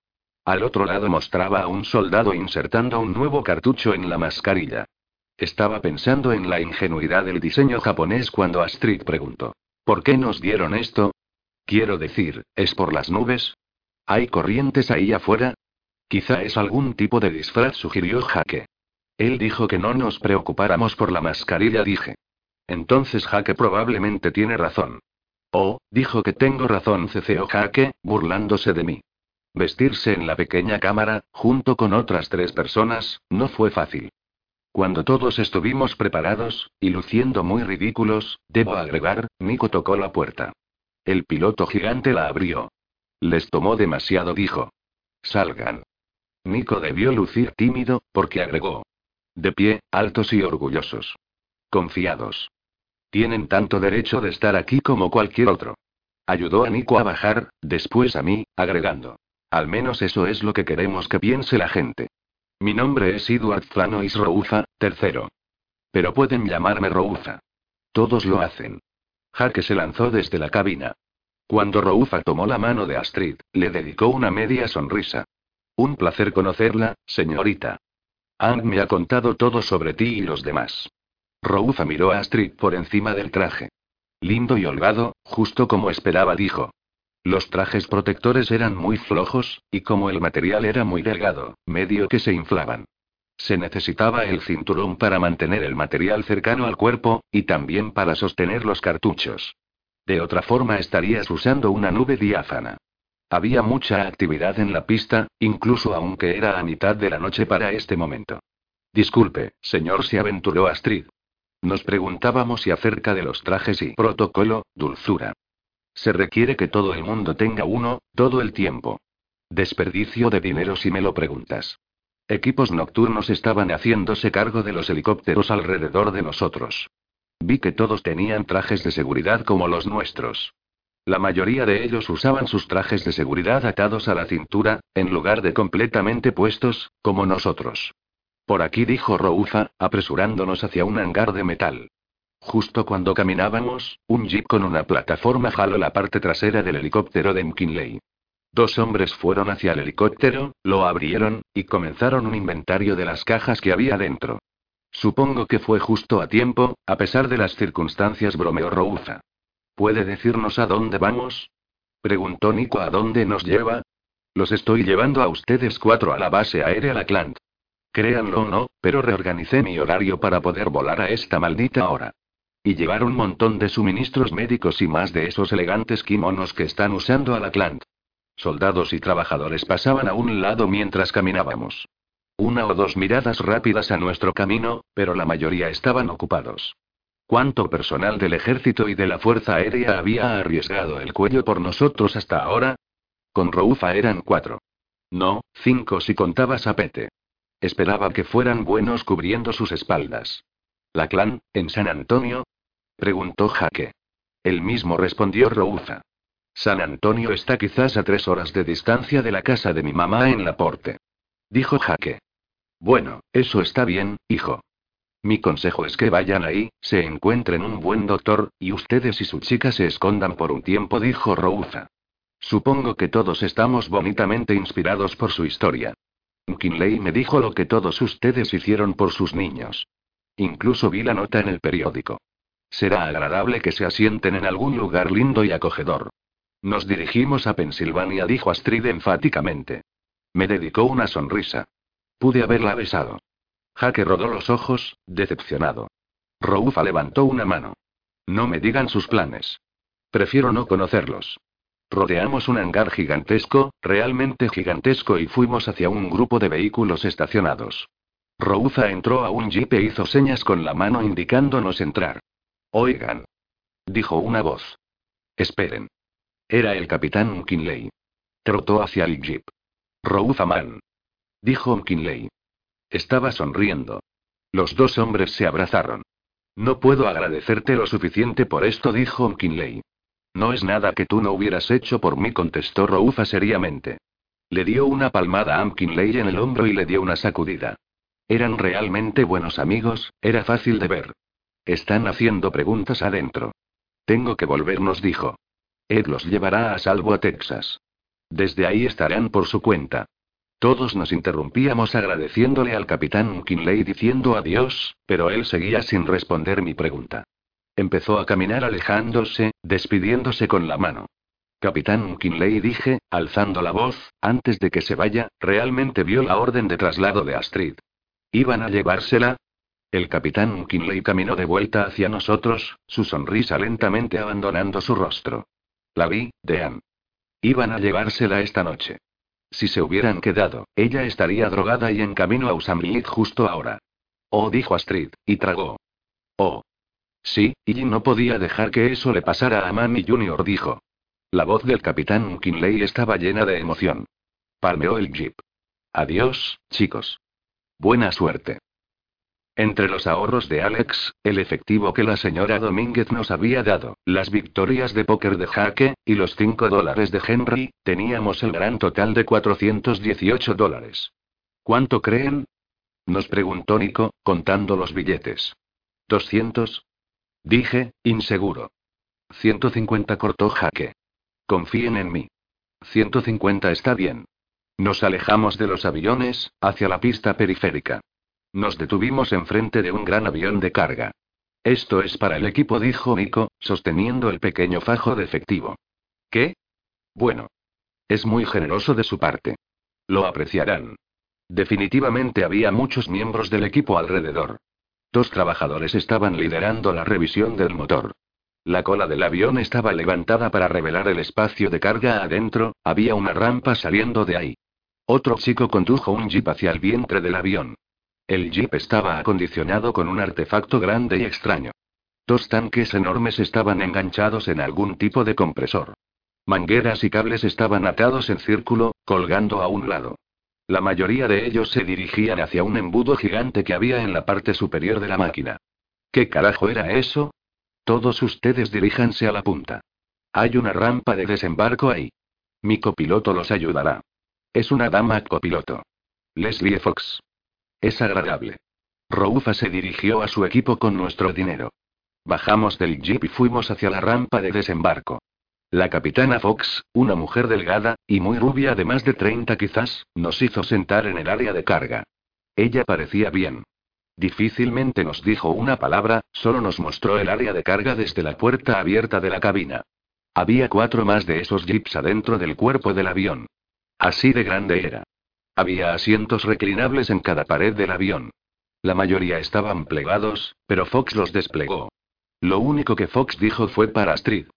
Al otro lado mostraba a un soldado insertando un nuevo cartucho en la mascarilla. Estaba pensando en la ingenuidad del diseño japonés cuando Astrid preguntó. ¿Por qué nos dieron esto? Quiero decir, ¿es por las nubes? ¿Hay corrientes ahí afuera? Quizá es algún tipo de disfraz, sugirió Jaque. Él dijo que no nos preocupáramos por la mascarilla, dije. Entonces Jaque probablemente tiene razón. Oh, dijo que tengo razón, ceceó Jaque, burlándose de mí. Vestirse en la pequeña cámara, junto con otras tres personas, no fue fácil. Cuando todos estuvimos preparados, y luciendo muy ridículos, debo agregar, Nico tocó la puerta. El piloto gigante la abrió. Les tomó demasiado, dijo. Salgan. Nico debió lucir tímido, porque agregó. De pie, altos y orgullosos. Confiados. Tienen tanto derecho de estar aquí como cualquier otro. Ayudó a Nico a bajar, después a mí, agregando. Al menos eso es lo que queremos que piense la gente. Mi nombre es Edward Flanois Rouza, tercero. Pero pueden llamarme Rouza. Todos lo hacen. Jaque se lanzó desde la cabina. Cuando Rouza tomó la mano de Astrid, le dedicó una media sonrisa. Un placer conocerla, señorita. Ang me ha contado todo sobre ti y los demás. Rouza miró a Astrid por encima del traje. Lindo y holgado, justo como esperaba, dijo. Los trajes protectores eran muy flojos, y como el material era muy delgado, medio que se inflaban. Se necesitaba el cinturón para mantener el material cercano al cuerpo, y también para sostener los cartuchos. De otra forma estarías usando una nube diáfana. Había mucha actividad en la pista, incluso aunque era a mitad de la noche para este momento. Disculpe, señor, se aventuró Astrid. Nos preguntábamos si acerca de los trajes y protocolo, dulzura. Se requiere que todo el mundo tenga uno, todo el tiempo. Desperdicio de dinero si me lo preguntas. Equipos nocturnos estaban haciéndose cargo de los helicópteros alrededor de nosotros. Vi que todos tenían trajes de seguridad como los nuestros. La mayoría de ellos usaban sus trajes de seguridad atados a la cintura, en lugar de completamente puestos, como nosotros. Por aquí dijo Rouza, apresurándonos hacia un hangar de metal. Justo cuando caminábamos, un jeep con una plataforma jaló la parte trasera del helicóptero de McKinley. Dos hombres fueron hacia el helicóptero, lo abrieron, y comenzaron un inventario de las cajas que había dentro. Supongo que fue justo a tiempo, a pesar de las circunstancias, bromeó Rouza. ¿Puede decirnos a dónde vamos? Preguntó Nico a dónde nos lleva. Los estoy llevando a ustedes cuatro a la base aérea Lackland. Créanlo o no, pero reorganicé mi horario para poder volar a esta maldita hora. Y llevar un montón de suministros médicos y más de esos elegantes kimonos que están usando a clan. Soldados y trabajadores pasaban a un lado mientras caminábamos. Una o dos miradas rápidas a nuestro camino, pero la mayoría estaban ocupados. ¿Cuánto personal del ejército y de la Fuerza Aérea había arriesgado el cuello por nosotros hasta ahora? Con Roufa eran cuatro. No, cinco si contabas a Pete. Esperaba que fueran buenos cubriendo sus espaldas. La clan, en San Antonio, Preguntó Jaque. El mismo respondió Rouza. San Antonio está quizás a tres horas de distancia de la casa de mi mamá en Laporte. Dijo Jaque. Bueno, eso está bien, hijo. Mi consejo es que vayan ahí, se encuentren un buen doctor, y ustedes y su chica se escondan por un tiempo, dijo Rouza. Supongo que todos estamos bonitamente inspirados por su historia. McKinley me dijo lo que todos ustedes hicieron por sus niños. Incluso vi la nota en el periódico. Será agradable que se asienten en algún lugar lindo y acogedor. Nos dirigimos a Pensilvania, dijo Astrid enfáticamente. Me dedicó una sonrisa. Pude haberla besado. Jaque rodó los ojos, decepcionado. Roufa levantó una mano. No me digan sus planes. Prefiero no conocerlos. Rodeamos un hangar gigantesco, realmente gigantesco, y fuimos hacia un grupo de vehículos estacionados. Rouza entró a un jeep e hizo señas con la mano indicándonos entrar. Oigan. Dijo una voz. Esperen. Era el capitán McKinley. Trotó hacia el jeep. Man. Dijo McKinley. Estaba sonriendo. Los dos hombres se abrazaron. No puedo agradecerte lo suficiente por esto, dijo McKinley. No es nada que tú no hubieras hecho por mí, contestó Roufa seriamente. Le dio una palmada a McKinley en el hombro y le dio una sacudida. Eran realmente buenos amigos, era fácil de ver. Están haciendo preguntas adentro. Tengo que volvernos, dijo. Ed los llevará a salvo a Texas. Desde ahí estarán por su cuenta. Todos nos interrumpíamos agradeciéndole al capitán Kinley diciendo adiós, pero él seguía sin responder mi pregunta. Empezó a caminar alejándose, despidiéndose con la mano. Capitán Kinley dije, alzando la voz, antes de que se vaya, realmente vio la orden de traslado de Astrid. ¿Iban a llevársela? El capitán Kinley caminó de vuelta hacia nosotros, su sonrisa lentamente abandonando su rostro. La vi, Dean. Iban a llevársela esta noche. Si se hubieran quedado, ella estaría drogada y en camino a Usamlit justo ahora. Oh, dijo Astrid, y tragó. Oh. Sí, y no podía dejar que eso le pasara a Manny Jr., dijo. La voz del capitán Kinley estaba llena de emoción. Palmeó el jeep. Adiós, chicos. Buena suerte. Entre los ahorros de Alex, el efectivo que la señora Domínguez nos había dado, las victorias de póker de jaque, y los 5 dólares de Henry, teníamos el gran total de 418 dólares. ¿Cuánto creen? Nos preguntó Nico, contando los billetes. ¿200? Dije, inseguro. 150 cortó jaque. Confíen en mí. 150 está bien. Nos alejamos de los aviones, hacia la pista periférica. Nos detuvimos enfrente de un gran avión de carga. Esto es para el equipo, dijo Nico, sosteniendo el pequeño fajo de efectivo. ¿Qué? Bueno. Es muy generoso de su parte. Lo apreciarán. Definitivamente había muchos miembros del equipo alrededor. Dos trabajadores estaban liderando la revisión del motor. La cola del avión estaba levantada para revelar el espacio de carga adentro, había una rampa saliendo de ahí. Otro chico condujo un jeep hacia el vientre del avión. El jeep estaba acondicionado con un artefacto grande y extraño. Dos tanques enormes estaban enganchados en algún tipo de compresor. Mangueras y cables estaban atados en círculo, colgando a un lado. La mayoría de ellos se dirigían hacia un embudo gigante que había en la parte superior de la máquina. ¿Qué carajo era eso? Todos ustedes diríjanse a la punta. Hay una rampa de desembarco ahí. Mi copiloto los ayudará. Es una dama copiloto. Leslie Fox. Es agradable. Roufa se dirigió a su equipo con nuestro dinero. Bajamos del jeep y fuimos hacia la rampa de desembarco. La capitana Fox, una mujer delgada, y muy rubia de más de 30 quizás, nos hizo sentar en el área de carga. Ella parecía bien. Difícilmente nos dijo una palabra, solo nos mostró el área de carga desde la puerta abierta de la cabina. Había cuatro más de esos jeeps adentro del cuerpo del avión. Así de grande era. Había asientos reclinables en cada pared del avión. La mayoría estaban plegados, pero Fox los desplegó. Lo único que Fox dijo fue para Astrid.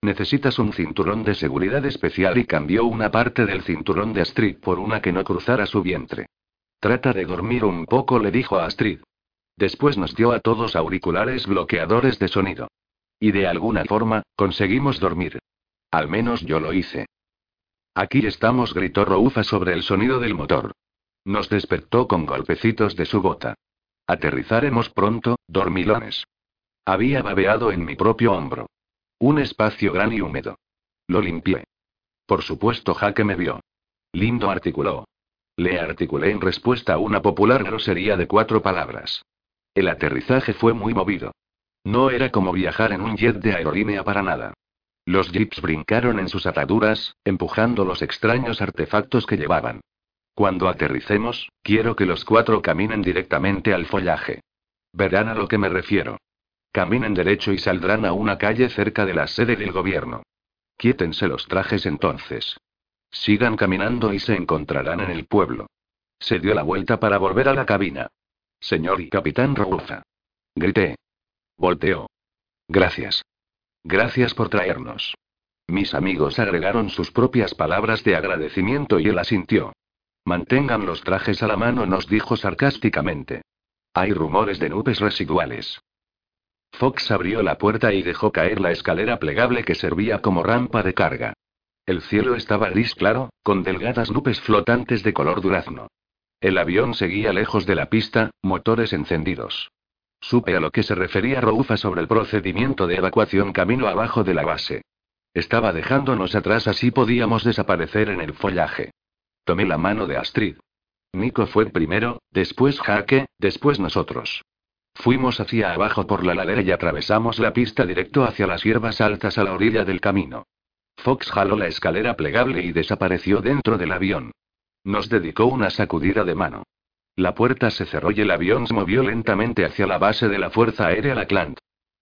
Necesitas un cinturón de seguridad especial y cambió una parte del cinturón de Astrid por una que no cruzara su vientre. Trata de dormir un poco, le dijo a Astrid. Después nos dio a todos auriculares bloqueadores de sonido. Y de alguna forma, conseguimos dormir. Al menos yo lo hice. Aquí estamos, gritó Roufa sobre el sonido del motor. Nos despertó con golpecitos de su bota. Aterrizaremos pronto, dormilones. Había babeado en mi propio hombro. Un espacio gran y húmedo. Lo limpié. Por supuesto, Jaque me vio. Lindo articuló. Le articulé en respuesta a una popular grosería de cuatro palabras. El aterrizaje fue muy movido. No era como viajar en un jet de aerolínea para nada. Los jeeps brincaron en sus ataduras, empujando los extraños artefactos que llevaban. Cuando aterricemos, quiero que los cuatro caminen directamente al follaje. Verán a lo que me refiero. Caminen derecho y saldrán a una calle cerca de la sede del gobierno. Quiétense los trajes entonces. Sigan caminando y se encontrarán en el pueblo. Se dio la vuelta para volver a la cabina. Señor y capitán Roufa. Grité. Volteó. Gracias. Gracias por traernos. Mis amigos agregaron sus propias palabras de agradecimiento y él asintió. Mantengan los trajes a la mano, nos dijo sarcásticamente. Hay rumores de nubes residuales. Fox abrió la puerta y dejó caer la escalera plegable que servía como rampa de carga. El cielo estaba gris claro, con delgadas nubes flotantes de color durazno. El avión seguía lejos de la pista, motores encendidos. Supe a lo que se refería Roufa sobre el procedimiento de evacuación camino abajo de la base. Estaba dejándonos atrás así podíamos desaparecer en el follaje. Tomé la mano de Astrid. Nico fue primero, después Jaque, después nosotros. Fuimos hacia abajo por la ladera y atravesamos la pista directo hacia las hierbas altas a la orilla del camino. Fox jaló la escalera plegable y desapareció dentro del avión. Nos dedicó una sacudida de mano. La puerta se cerró y el avión se movió lentamente hacia la base de la Fuerza Aérea Lackland.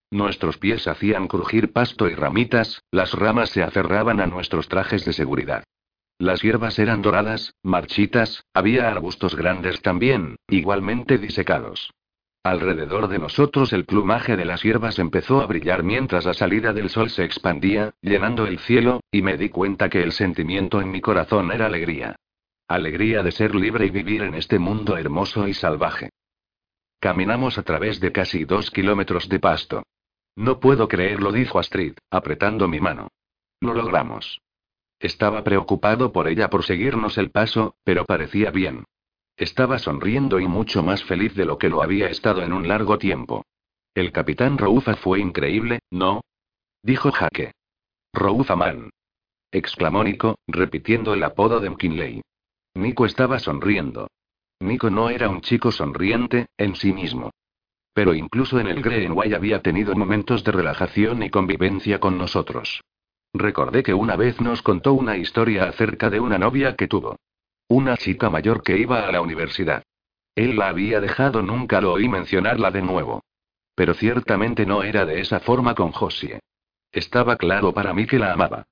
Nuestros pies hacían crujir pasto y ramitas, las ramas se aferraban a nuestros trajes de seguridad. Las hierbas eran doradas, marchitas, había arbustos grandes también, igualmente disecados. Alrededor de nosotros el plumaje de las hierbas empezó a brillar mientras la salida del sol se expandía, llenando el cielo, y me di cuenta que el sentimiento en mi corazón era alegría. Alegría de ser libre y vivir en este mundo hermoso y salvaje. Caminamos a través de casi dos kilómetros de pasto. No puedo creerlo, dijo Astrid, apretando mi mano. Lo logramos. Estaba preocupado por ella por seguirnos el paso, pero parecía bien. Estaba sonriendo y mucho más feliz de lo que lo había estado en un largo tiempo. El capitán Roufa fue increíble, ¿no? Dijo Jaque. Roufa Man. exclamó Nico, repitiendo el apodo de McKinley. Nico estaba sonriendo. Nico no era un chico sonriente, en sí mismo. Pero incluso en el Greenway había tenido momentos de relajación y convivencia con nosotros. Recordé que una vez nos contó una historia acerca de una novia que tuvo. Una chica mayor que iba a la universidad. Él la había dejado, nunca lo oí mencionarla de nuevo. Pero ciertamente no era de esa forma con Josie. Estaba claro para mí que la amaba.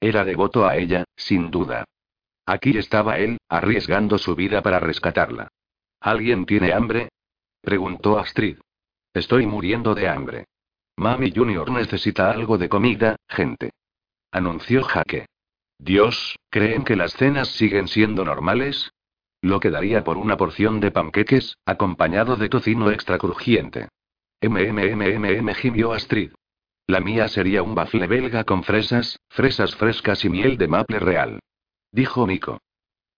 Era devoto a ella, sin duda. Aquí estaba él, arriesgando su vida para rescatarla. ¿Alguien tiene hambre? preguntó Astrid. Estoy muriendo de hambre. Mami Junior necesita algo de comida, gente. Anunció Jaque. Dios, ¿creen que las cenas siguen siendo normales? Lo que daría por una porción de panqueques, acompañado de tocino extra crujiente. MMMMM gimió Astrid. La mía sería un bafle belga con fresas, fresas frescas y miel de maple real. Dijo Nico.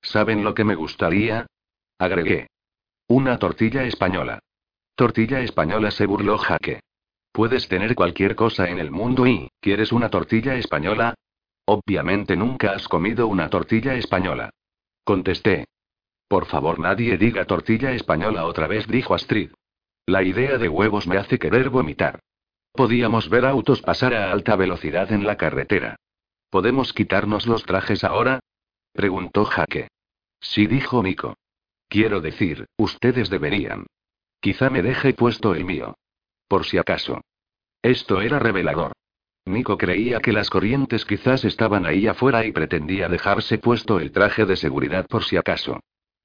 ¿Saben lo que me gustaría? Agregué. Una tortilla española. Tortilla española se burló Jaque. Puedes tener cualquier cosa en el mundo y, ¿quieres una tortilla española? Obviamente nunca has comido una tortilla española. Contesté. Por favor, nadie diga tortilla española otra vez, dijo Astrid. La idea de huevos me hace querer vomitar. Podíamos ver autos pasar a alta velocidad en la carretera. ¿Podemos quitarnos los trajes ahora? Preguntó Jaque. Sí, dijo Nico. Quiero decir, ustedes deberían. Quizá me deje puesto el mío. Por si acaso. Esto era revelador. Nico creía que las corrientes quizás estaban ahí afuera y pretendía dejarse puesto el traje de seguridad por si acaso.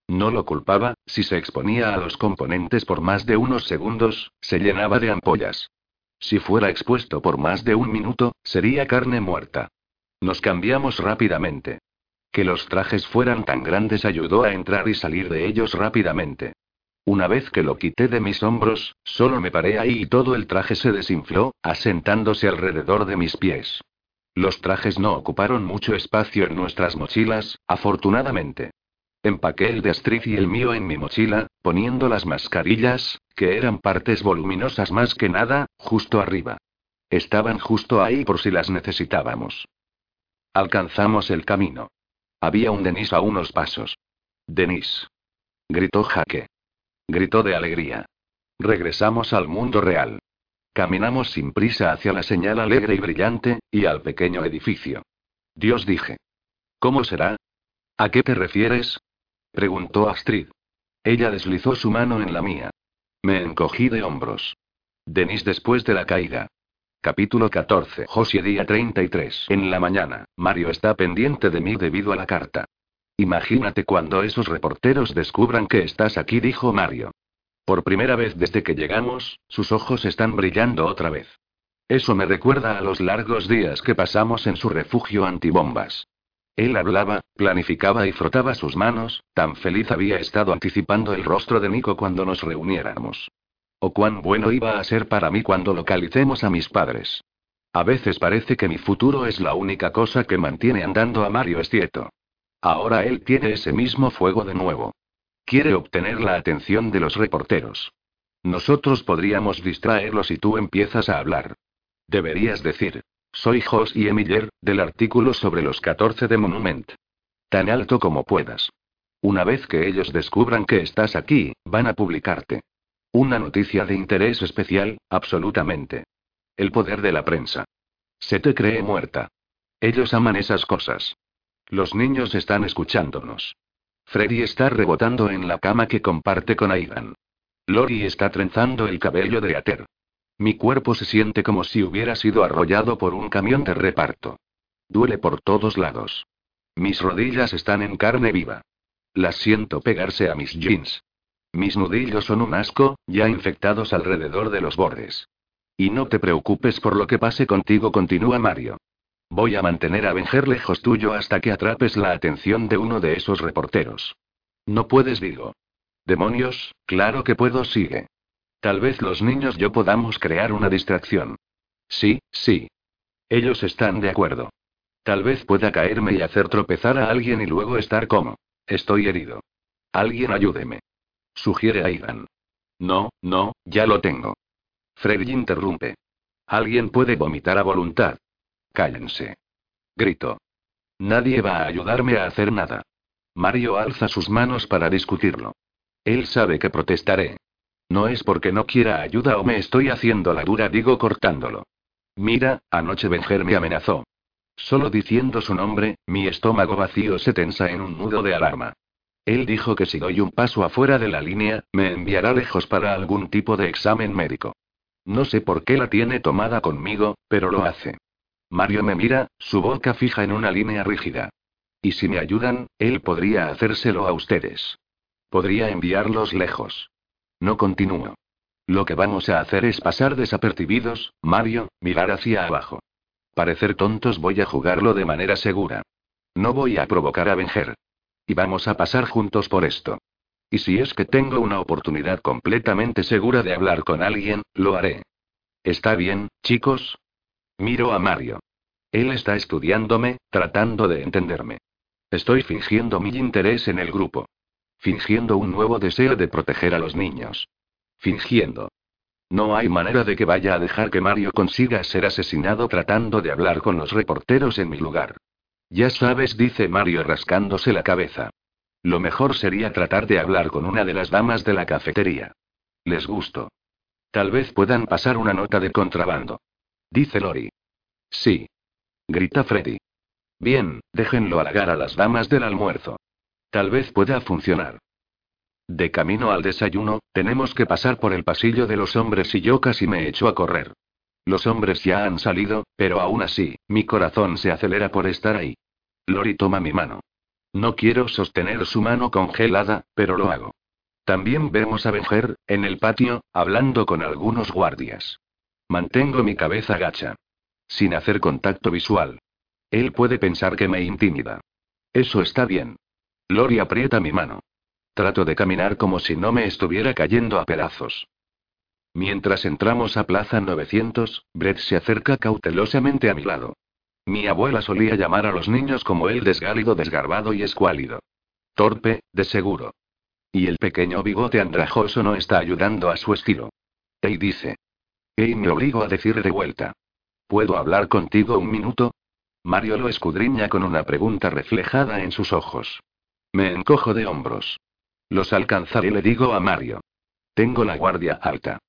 No lo culpaba, si se exponía a los componentes por más de unos segundos, se llenaba de ampollas. Si fuera expuesto por más de un minuto, sería carne muerta. Nos cambiamos rápidamente. Que los trajes fueran tan grandes ayudó a entrar y salir de ellos rápidamente. Una vez que lo quité de mis hombros, solo me paré ahí y todo el traje se desinfló, asentándose alrededor de mis pies. Los trajes no ocuparon mucho espacio en nuestras mochilas, afortunadamente. Empaqué el de Astrid y el mío en mi mochila, poniendo las mascarillas, que eran partes voluminosas más que nada, justo arriba. Estaban justo ahí por si las necesitábamos. Alcanzamos el camino. Había un Denis a unos pasos. Denis. Gritó Jaque. Gritó de alegría. Regresamos al mundo real. Caminamos sin prisa hacia la señal alegre y brillante, y al pequeño edificio. Dios dije. ¿Cómo será? ¿A qué te refieres? preguntó Astrid. Ella deslizó su mano en la mía. Me encogí de hombros. Denis después de la caída. Capítulo 14. Josie día 33. En la mañana, Mario está pendiente de mí debido a la carta. Imagínate cuando esos reporteros descubran que estás aquí, dijo Mario. Por primera vez desde que llegamos, sus ojos están brillando otra vez. Eso me recuerda a los largos días que pasamos en su refugio antibombas. Él hablaba, planificaba y frotaba sus manos, tan feliz había estado anticipando el rostro de Nico cuando nos reuniéramos. O cuán bueno iba a ser para mí cuando localicemos a mis padres. A veces parece que mi futuro es la única cosa que mantiene andando a Mario Estieto. Ahora él tiene ese mismo fuego de nuevo. Quiere obtener la atención de los reporteros. Nosotros podríamos distraerlos si tú empiezas a hablar. Deberías decir, soy Jos y Emiller, del artículo sobre los 14 de Monument. Tan alto como puedas. Una vez que ellos descubran que estás aquí, van a publicarte. Una noticia de interés especial, absolutamente. El poder de la prensa. Se te cree muerta. Ellos aman esas cosas. Los niños están escuchándonos. Freddy está rebotando en la cama que comparte con Aidan. Lori está trenzando el cabello de Ater. Mi cuerpo se siente como si hubiera sido arrollado por un camión de reparto. Duele por todos lados. Mis rodillas están en carne viva. Las siento pegarse a mis jeans. Mis nudillos son un asco, ya infectados alrededor de los bordes. Y no te preocupes por lo que pase contigo, continúa Mario. Voy a mantener a Venger lejos tuyo hasta que atrapes la atención de uno de esos reporteros. No puedes, digo. Demonios, claro que puedo, sigue. Tal vez los niños yo podamos crear una distracción. Sí, sí. Ellos están de acuerdo. Tal vez pueda caerme y hacer tropezar a alguien y luego estar como. Estoy herido. Alguien ayúdeme. Sugiere Aidan. No, no, ya lo tengo. Freddy interrumpe. Alguien puede vomitar a voluntad. Cállense. Grito. Nadie va a ayudarme a hacer nada. Mario alza sus manos para discutirlo. Él sabe que protestaré. No es porque no quiera ayuda o me estoy haciendo la dura, digo cortándolo. Mira, anoche Benjer me amenazó. Solo diciendo su nombre, mi estómago vacío se tensa en un nudo de alarma. Él dijo que si doy un paso afuera de la línea, me enviará lejos para algún tipo de examen médico. No sé por qué la tiene tomada conmigo, pero lo hace. Mario me mira, su boca fija en una línea rígida. Y si me ayudan, él podría hacérselo a ustedes. Podría enviarlos lejos. No continúo. Lo que vamos a hacer es pasar desapercibidos, Mario, mirar hacia abajo. Parecer tontos voy a jugarlo de manera segura. No voy a provocar a Venger. Y vamos a pasar juntos por esto. Y si es que tengo una oportunidad completamente segura de hablar con alguien, lo haré. ¿Está bien, chicos? Miro a Mario. Él está estudiándome, tratando de entenderme. Estoy fingiendo mi interés en el grupo. Fingiendo un nuevo deseo de proteger a los niños. Fingiendo. No hay manera de que vaya a dejar que Mario consiga ser asesinado tratando de hablar con los reporteros en mi lugar. Ya sabes, dice Mario rascándose la cabeza. Lo mejor sería tratar de hablar con una de las damas de la cafetería. Les gusto. Tal vez puedan pasar una nota de contrabando. Dice Lori. Sí. Grita Freddy. Bien, déjenlo halagar a las damas del almuerzo. Tal vez pueda funcionar. De camino al desayuno, tenemos que pasar por el pasillo de los hombres y yo casi me echo a correr. Los hombres ya han salido, pero aún así, mi corazón se acelera por estar ahí. Lori toma mi mano. No quiero sostener su mano congelada, pero lo hago. También vemos a Benger, en el patio, hablando con algunos guardias. Mantengo mi cabeza gacha. Sin hacer contacto visual. Él puede pensar que me intimida. Eso está bien. Lori aprieta mi mano. Trato de caminar como si no me estuviera cayendo a pedazos. Mientras entramos a Plaza 900, Brett se acerca cautelosamente a mi lado. Mi abuela solía llamar a los niños como él desgálido, desgarbado y escuálido. Torpe, de seguro. Y el pequeño bigote andrajoso no está ayudando a su estilo. Ey dice. Ey me obligo a decir de vuelta. ¿Puedo hablar contigo un minuto? Mario lo escudriña con una pregunta reflejada en sus ojos. Me encojo de hombros. Los alcanzaré, le digo a Mario. Tengo la guardia alta.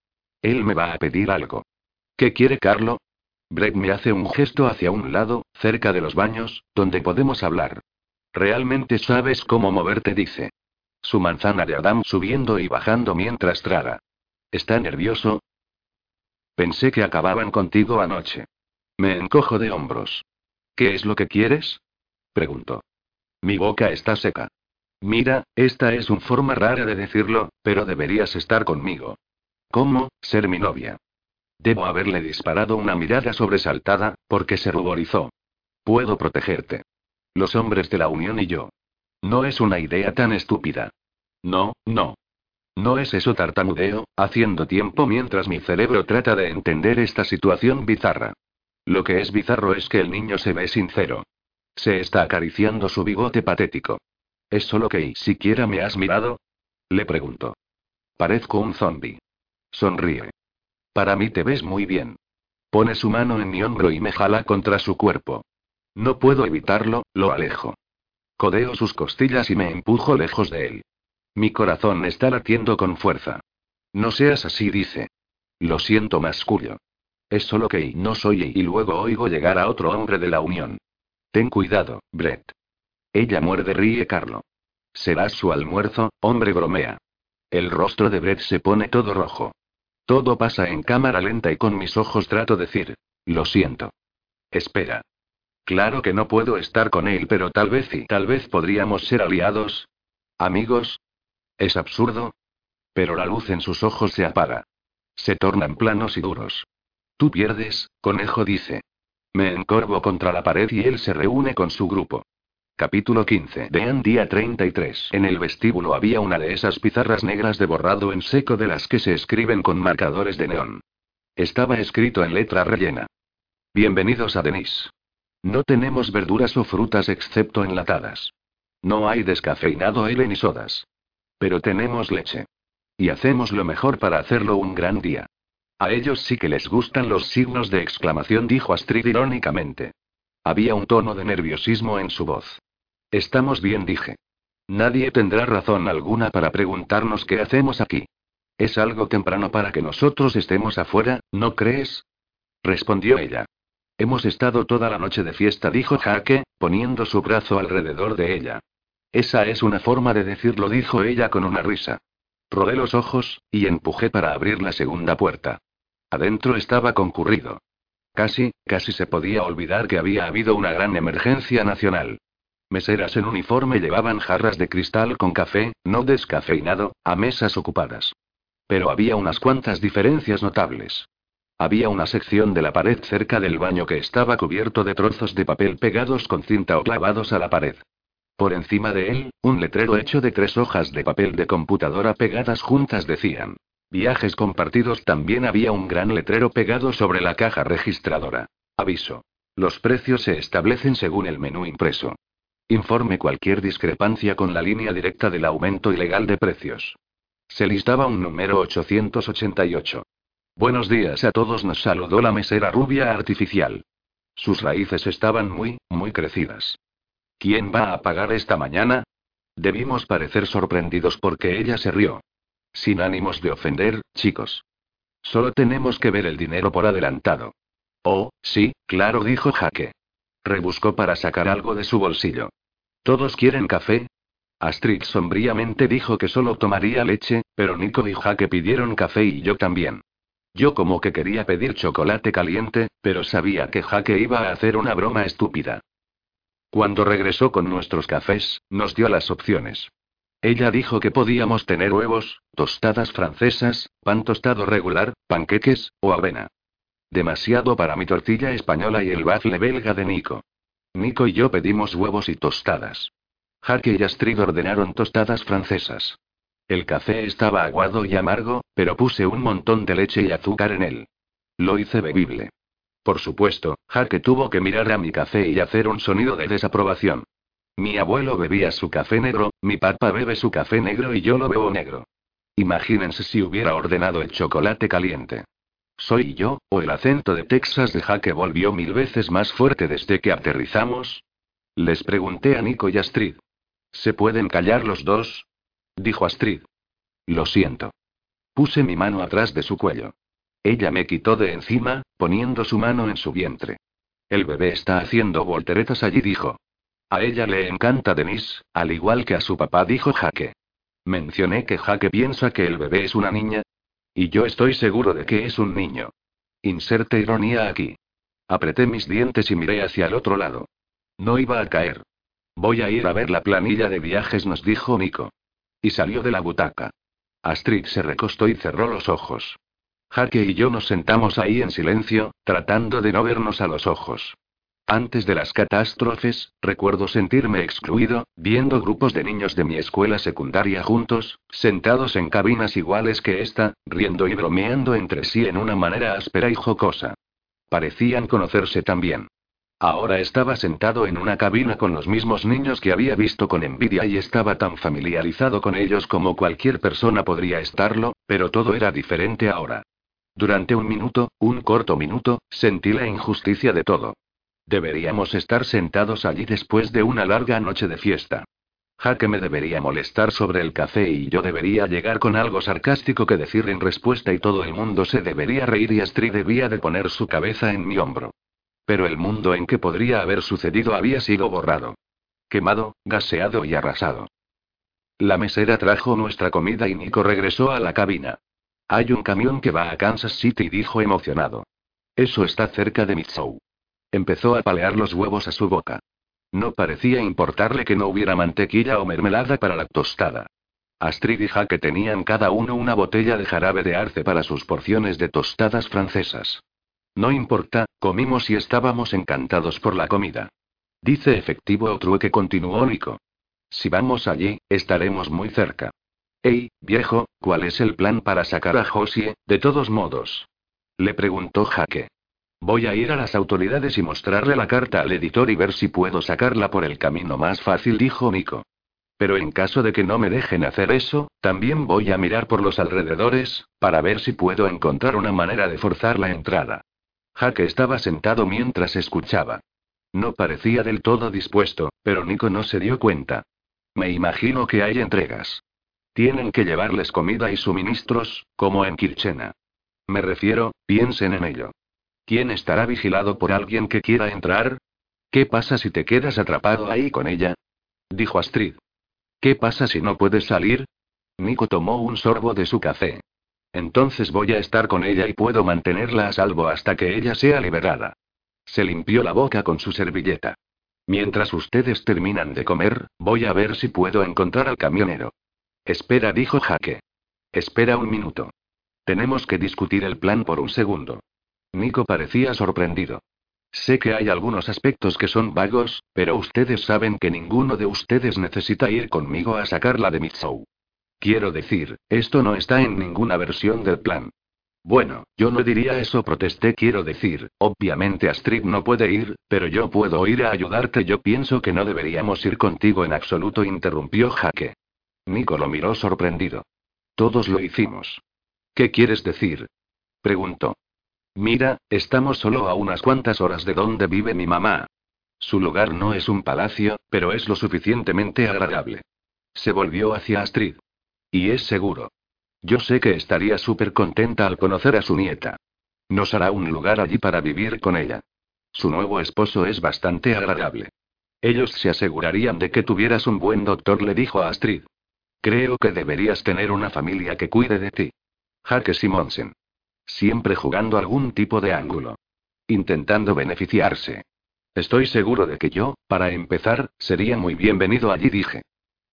Él me va a pedir algo. ¿Qué quiere Carlo? Brett me hace un gesto hacia un lado, cerca de los baños, donde podemos hablar. Realmente sabes cómo moverte, dice. Su manzana de Adam subiendo y bajando mientras traga. ¿Está nervioso? Pensé que acababan contigo anoche. Me encojo de hombros. ¿Qué es lo que quieres? Pregunto. Mi boca está seca. Mira, esta es una forma rara de decirlo, pero deberías estar conmigo. ¿Cómo, ser mi novia? Debo haberle disparado una mirada sobresaltada, porque se ruborizó. Puedo protegerte. Los hombres de la Unión y yo. No es una idea tan estúpida. No, no. No es eso tartamudeo, haciendo tiempo mientras mi cerebro trata de entender esta situación bizarra. Lo que es bizarro es que el niño se ve sincero. Se está acariciando su bigote patético. ¿Es solo que siquiera me has mirado? Le pregunto. Parezco un zombi. Sonríe. Para mí te ves muy bien. Pone su mano en mi hombro y me jala contra su cuerpo. No puedo evitarlo, lo alejo. Codeo sus costillas y me empujo lejos de él. Mi corazón está latiendo con fuerza. No seas así, dice. Lo siento, masculio. Es solo que no soy y luego oigo llegar a otro hombre de la Unión. Ten cuidado, Brett. Ella muerde, ríe Carlo. Será su almuerzo, hombre bromea. El rostro de Brett se pone todo rojo. Todo pasa en cámara lenta y con mis ojos trato de decir, lo siento. Espera. Claro que no puedo estar con él, pero tal vez y tal vez podríamos ser aliados. Amigos. Es absurdo. Pero la luz en sus ojos se apaga. Se tornan planos y duros. Tú pierdes, conejo dice. Me encorvo contra la pared y él se reúne con su grupo. Capítulo 15. Vean día 33. En el vestíbulo había una de esas pizarras negras de borrado en seco de las que se escriben con marcadores de neón. Estaba escrito en letra rellena. Bienvenidos a Denis. No tenemos verduras o frutas excepto enlatadas. No hay descafeinado L ni sodas. Pero tenemos leche. Y hacemos lo mejor para hacerlo un gran día. A ellos sí que les gustan los signos de exclamación, dijo Astrid irónicamente. Había un tono de nerviosismo en su voz. Estamos bien, dije. Nadie tendrá razón alguna para preguntarnos qué hacemos aquí. Es algo temprano para que nosotros estemos afuera, ¿no crees? respondió ella. Hemos estado toda la noche de fiesta, dijo Jaque, poniendo su brazo alrededor de ella. Esa es una forma de decirlo, dijo ella con una risa. Rodé los ojos, y empujé para abrir la segunda puerta. Adentro estaba concurrido. Casi, casi se podía olvidar que había habido una gran emergencia nacional. Meseras en uniforme llevaban jarras de cristal con café, no descafeinado, a mesas ocupadas. Pero había unas cuantas diferencias notables. Había una sección de la pared cerca del baño que estaba cubierto de trozos de papel pegados con cinta o clavados a la pared. Por encima de él, un letrero hecho de tres hojas de papel de computadora pegadas juntas decían. Viajes compartidos también había un gran letrero pegado sobre la caja registradora. Aviso. Los precios se establecen según el menú impreso. Informe cualquier discrepancia con la línea directa del aumento ilegal de precios. Se listaba un número 888. Buenos días a todos, nos saludó la mesera rubia artificial. Sus raíces estaban muy, muy crecidas. ¿Quién va a pagar esta mañana? Debimos parecer sorprendidos porque ella se rió. Sin ánimos de ofender, chicos. Solo tenemos que ver el dinero por adelantado. Oh, sí, claro, dijo Jaque. Rebuscó para sacar algo de su bolsillo. ¿Todos quieren café? Astrid sombríamente dijo que solo tomaría leche, pero Nico y Jaque pidieron café y yo también. Yo como que quería pedir chocolate caliente, pero sabía que Jaque iba a hacer una broma estúpida. Cuando regresó con nuestros cafés, nos dio las opciones. Ella dijo que podíamos tener huevos, tostadas francesas, pan tostado regular, panqueques, o avena. Demasiado para mi tortilla española y el bafle belga de Nico. Nico y yo pedimos huevos y tostadas. Jaque y Astrid ordenaron tostadas francesas. El café estaba aguado y amargo, pero puse un montón de leche y azúcar en él. Lo hice bebible. Por supuesto, Jaque tuvo que mirar a mi café y hacer un sonido de desaprobación. Mi abuelo bebía su café negro, mi papá bebe su café negro y yo lo bebo negro. Imagínense si hubiera ordenado el chocolate caliente. ¿Soy yo, o el acento de Texas de Jaque volvió mil veces más fuerte desde que aterrizamos? Les pregunté a Nico y Astrid. ¿Se pueden callar los dos? Dijo Astrid. Lo siento. Puse mi mano atrás de su cuello. Ella me quitó de encima, poniendo su mano en su vientre. El bebé está haciendo volteretas allí, dijo. A ella le encanta Denise, al igual que a su papá, dijo Jaque. Mencioné que Jaque piensa que el bebé es una niña. Y yo estoy seguro de que es un niño. Inserte ironía aquí. Apreté mis dientes y miré hacia el otro lado. No iba a caer. Voy a ir a ver la planilla de viajes, nos dijo Nico. Y salió de la butaca. Astrid se recostó y cerró los ojos. Jaque y yo nos sentamos ahí en silencio, tratando de no vernos a los ojos. Antes de las catástrofes, recuerdo sentirme excluido, viendo grupos de niños de mi escuela secundaria juntos, sentados en cabinas iguales que esta, riendo y bromeando entre sí en una manera áspera y jocosa. Parecían conocerse también. Ahora estaba sentado en una cabina con los mismos niños que había visto con envidia y estaba tan familiarizado con ellos como cualquier persona podría estarlo, pero todo era diferente ahora. Durante un minuto, un corto minuto, sentí la injusticia de todo. Deberíamos estar sentados allí después de una larga noche de fiesta. Jaque me debería molestar sobre el café y yo debería llegar con algo sarcástico que decir en respuesta y todo el mundo se debería reír y Astrid debía de poner su cabeza en mi hombro. Pero el mundo en que podría haber sucedido había sido borrado. Quemado, gaseado y arrasado. La mesera trajo nuestra comida y Nico regresó a la cabina. Hay un camión que va a Kansas City, dijo emocionado. Eso está cerca de Mitsou. Empezó a palear los huevos a su boca. No parecía importarle que no hubiera mantequilla o mermelada para la tostada. Astrid y Jaque tenían cada uno una botella de jarabe de arce para sus porciones de tostadas francesas. No importa, comimos y estábamos encantados por la comida. Dice efectivo o trueque, continuó Nico. Si vamos allí, estaremos muy cerca. Ey, viejo, ¿cuál es el plan para sacar a Josie, de todos modos? Le preguntó Jaque. Voy a ir a las autoridades y mostrarle la carta al editor y ver si puedo sacarla por el camino más fácil, dijo Nico. Pero en caso de que no me dejen hacer eso, también voy a mirar por los alrededores, para ver si puedo encontrar una manera de forzar la entrada. Jaque estaba sentado mientras escuchaba. No parecía del todo dispuesto, pero Nico no se dio cuenta. Me imagino que hay entregas. Tienen que llevarles comida y suministros, como en Kirchena. Me refiero, piensen en ello. ¿Quién estará vigilado por alguien que quiera entrar? ¿Qué pasa si te quedas atrapado ahí con ella? Dijo Astrid. ¿Qué pasa si no puedes salir? Nico tomó un sorbo de su café. Entonces voy a estar con ella y puedo mantenerla a salvo hasta que ella sea liberada. Se limpió la boca con su servilleta. Mientras ustedes terminan de comer, voy a ver si puedo encontrar al camionero. Espera, dijo Jaque. Espera un minuto. Tenemos que discutir el plan por un segundo. Nico parecía sorprendido. Sé que hay algunos aspectos que son vagos, pero ustedes saben que ninguno de ustedes necesita ir conmigo a sacarla de Mitsou. Quiero decir, esto no está en ninguna versión del plan. Bueno, yo no diría eso, protesté, quiero decir, obviamente Astrid no puede ir, pero yo puedo ir a ayudarte, yo pienso que no deberíamos ir contigo en absoluto, interrumpió Jaque. Nico lo miró sorprendido. Todos lo hicimos. ¿Qué quieres decir? preguntó. Mira, estamos solo a unas cuantas horas de donde vive mi mamá. Su lugar no es un palacio, pero es lo suficientemente agradable. Se volvió hacia Astrid. Y es seguro. Yo sé que estaría súper contenta al conocer a su nieta. Nos hará un lugar allí para vivir con ella. Su nuevo esposo es bastante agradable. Ellos se asegurarían de que tuvieras un buen doctor, le dijo a Astrid. Creo que deberías tener una familia que cuide de ti. Jaque Simonsen. Siempre jugando algún tipo de ángulo. Intentando beneficiarse. Estoy seguro de que yo, para empezar, sería muy bienvenido allí, dije.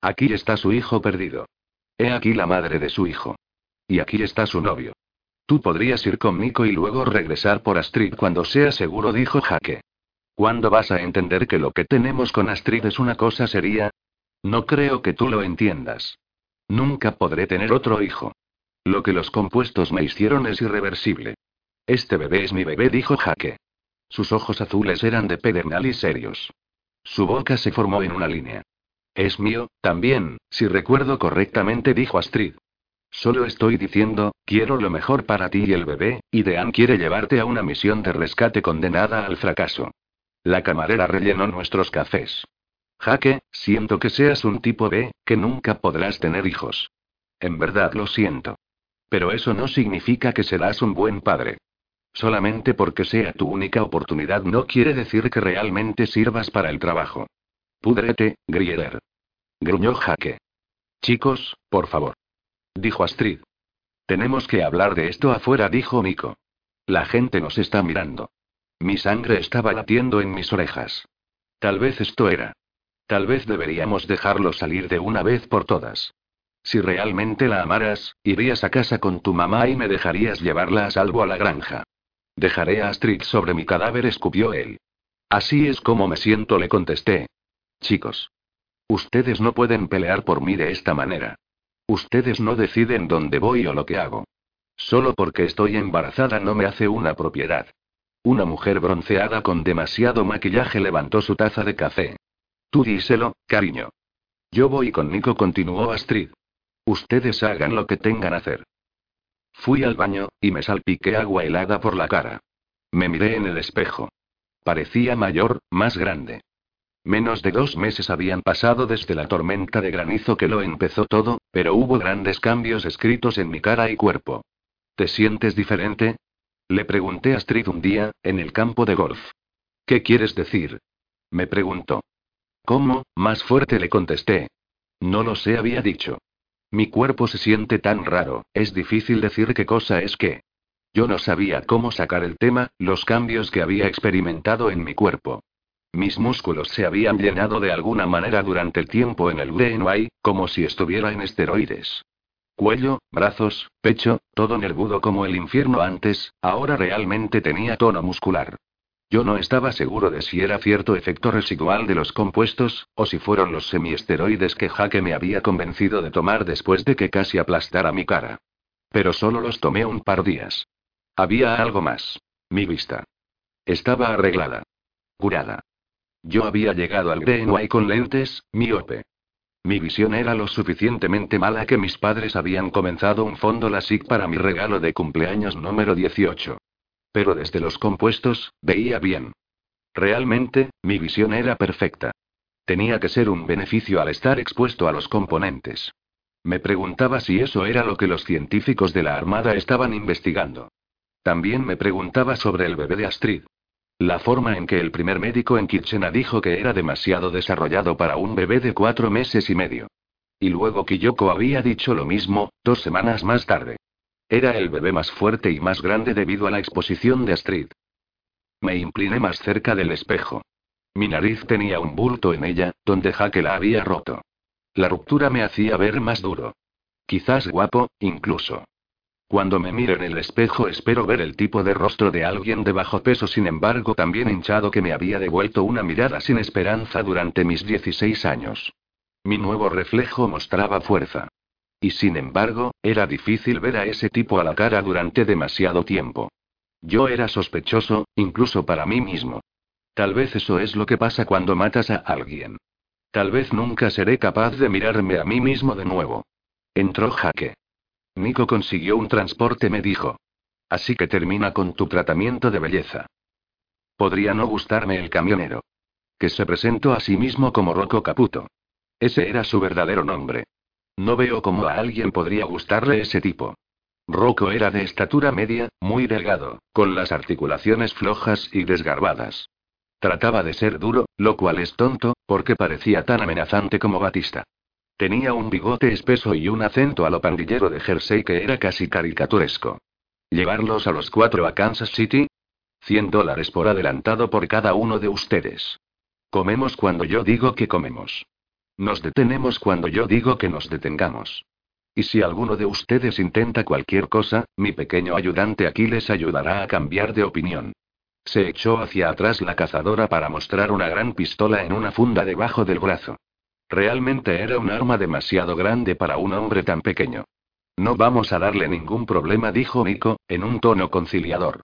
Aquí está su hijo perdido. He aquí la madre de su hijo. Y aquí está su novio. Tú podrías ir con Nico y luego regresar por Astrid cuando sea seguro, dijo Jaque. ¿Cuándo vas a entender que lo que tenemos con Astrid es una cosa seria? No creo que tú lo entiendas. Nunca podré tener otro hijo. Lo que los compuestos me hicieron es irreversible. Este bebé es mi bebé, dijo Jaque. Sus ojos azules eran de pedernal y serios. Su boca se formó en una línea. Es mío, también, si recuerdo correctamente, dijo Astrid. Solo estoy diciendo, quiero lo mejor para ti y el bebé, y Dean quiere llevarte a una misión de rescate condenada al fracaso. La camarera rellenó nuestros cafés. Jaque, siento que seas un tipo B, que nunca podrás tener hijos. En verdad lo siento. Pero eso no significa que serás un buen padre. Solamente porque sea tu única oportunidad no quiere decir que realmente sirvas para el trabajo. Púdrete, Grieder. Gruñó Jaque. Chicos, por favor. Dijo Astrid. Tenemos que hablar de esto afuera, dijo Nico. La gente nos está mirando. Mi sangre estaba latiendo en mis orejas. Tal vez esto era. Tal vez deberíamos dejarlo salir de una vez por todas. Si realmente la amaras, irías a casa con tu mamá y me dejarías llevarla a salvo a la granja. Dejaré a Astrid sobre mi cadáver, escupió él. Así es como me siento, le contesté. Chicos. Ustedes no pueden pelear por mí de esta manera. Ustedes no deciden dónde voy o lo que hago. Solo porque estoy embarazada no me hace una propiedad. Una mujer bronceada con demasiado maquillaje levantó su taza de café. Tú díselo, cariño. Yo voy con Nico, continuó Astrid. Ustedes hagan lo que tengan hacer. Fui al baño, y me salpiqué agua helada por la cara. Me miré en el espejo. Parecía mayor, más grande. Menos de dos meses habían pasado desde la tormenta de granizo que lo empezó todo, pero hubo grandes cambios escritos en mi cara y cuerpo. ¿Te sientes diferente? Le pregunté a Astrid un día, en el campo de golf. ¿Qué quieres decir? Me preguntó. ¿Cómo? Más fuerte le contesté. No lo sé, había dicho. Mi cuerpo se siente tan raro, es difícil decir qué cosa es qué. Yo no sabía cómo sacar el tema, los cambios que había experimentado en mi cuerpo. Mis músculos se habían llenado de alguna manera durante el tiempo en el BNY, como si estuviera en esteroides. Cuello, brazos, pecho, todo nervudo como el infierno antes, ahora realmente tenía tono muscular. Yo no estaba seguro de si era cierto efecto residual de los compuestos, o si fueron los semiesteroides que Jaque me había convencido de tomar después de que casi aplastara mi cara. Pero solo los tomé un par días. Había algo más. Mi vista. Estaba arreglada. Curada. Yo había llegado al BNY con lentes, miope. Mi visión era lo suficientemente mala que mis padres habían comenzado un fondo LASIK para mi regalo de cumpleaños número 18. Pero desde los compuestos, veía bien. Realmente, mi visión era perfecta. Tenía que ser un beneficio al estar expuesto a los componentes. Me preguntaba si eso era lo que los científicos de la Armada estaban investigando. También me preguntaba sobre el bebé de Astrid. La forma en que el primer médico en Kitchena dijo que era demasiado desarrollado para un bebé de cuatro meses y medio. Y luego Kiyoko había dicho lo mismo, dos semanas más tarde. Era el bebé más fuerte y más grande debido a la exposición de Astrid. Me incliné más cerca del espejo. Mi nariz tenía un bulto en ella, donde Jaque la había roto. La ruptura me hacía ver más duro. Quizás guapo, incluso. Cuando me miro en el espejo espero ver el tipo de rostro de alguien de bajo peso, sin embargo también hinchado que me había devuelto una mirada sin esperanza durante mis 16 años. Mi nuevo reflejo mostraba fuerza. Y sin embargo, era difícil ver a ese tipo a la cara durante demasiado tiempo. Yo era sospechoso, incluso para mí mismo. Tal vez eso es lo que pasa cuando matas a alguien. Tal vez nunca seré capaz de mirarme a mí mismo de nuevo. Entró Jaque. Nico consiguió un transporte, me dijo. Así que termina con tu tratamiento de belleza. Podría no gustarme el camionero. Que se presentó a sí mismo como Rocco Caputo. Ese era su verdadero nombre. No veo cómo a alguien podría gustarle ese tipo. Rocco era de estatura media, muy delgado, con las articulaciones flojas y desgarbadas. Trataba de ser duro, lo cual es tonto, porque parecía tan amenazante como Batista. Tenía un bigote espeso y un acento a lo pandillero de Jersey que era casi caricaturesco. ¿Llevarlos a los cuatro a Kansas City? 100 dólares por adelantado por cada uno de ustedes. Comemos cuando yo digo que comemos. Nos detenemos cuando yo digo que nos detengamos. Y si alguno de ustedes intenta cualquier cosa, mi pequeño ayudante aquí les ayudará a cambiar de opinión. Se echó hacia atrás la cazadora para mostrar una gran pistola en una funda debajo del brazo. Realmente era un arma demasiado grande para un hombre tan pequeño. No vamos a darle ningún problema, dijo Nico, en un tono conciliador.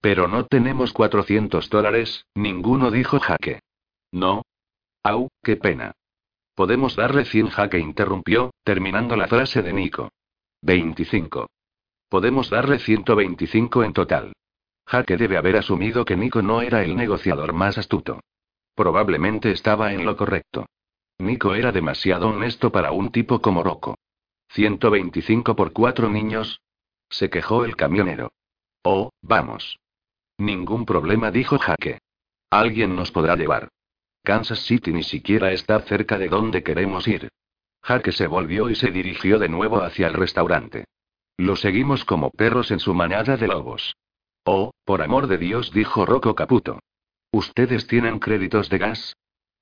Pero no tenemos 400 dólares, ninguno dijo Jaque. No. Au, qué pena. Podemos darle 100, Jaque interrumpió, terminando la frase de Nico. 25. Podemos darle 125 en total. Jaque debe haber asumido que Nico no era el negociador más astuto. Probablemente estaba en lo correcto. Nico era demasiado honesto para un tipo como Rocco. 125 por cuatro niños. Se quejó el camionero. Oh, vamos. Ningún problema, dijo Jaque. Alguien nos podrá llevar. Kansas City ni siquiera está cerca de donde queremos ir. Jaque se volvió y se dirigió de nuevo hacia el restaurante. Lo seguimos como perros en su manada de lobos. Oh, por amor de Dios, dijo Rocco Caputo. ¿Ustedes tienen créditos de gas?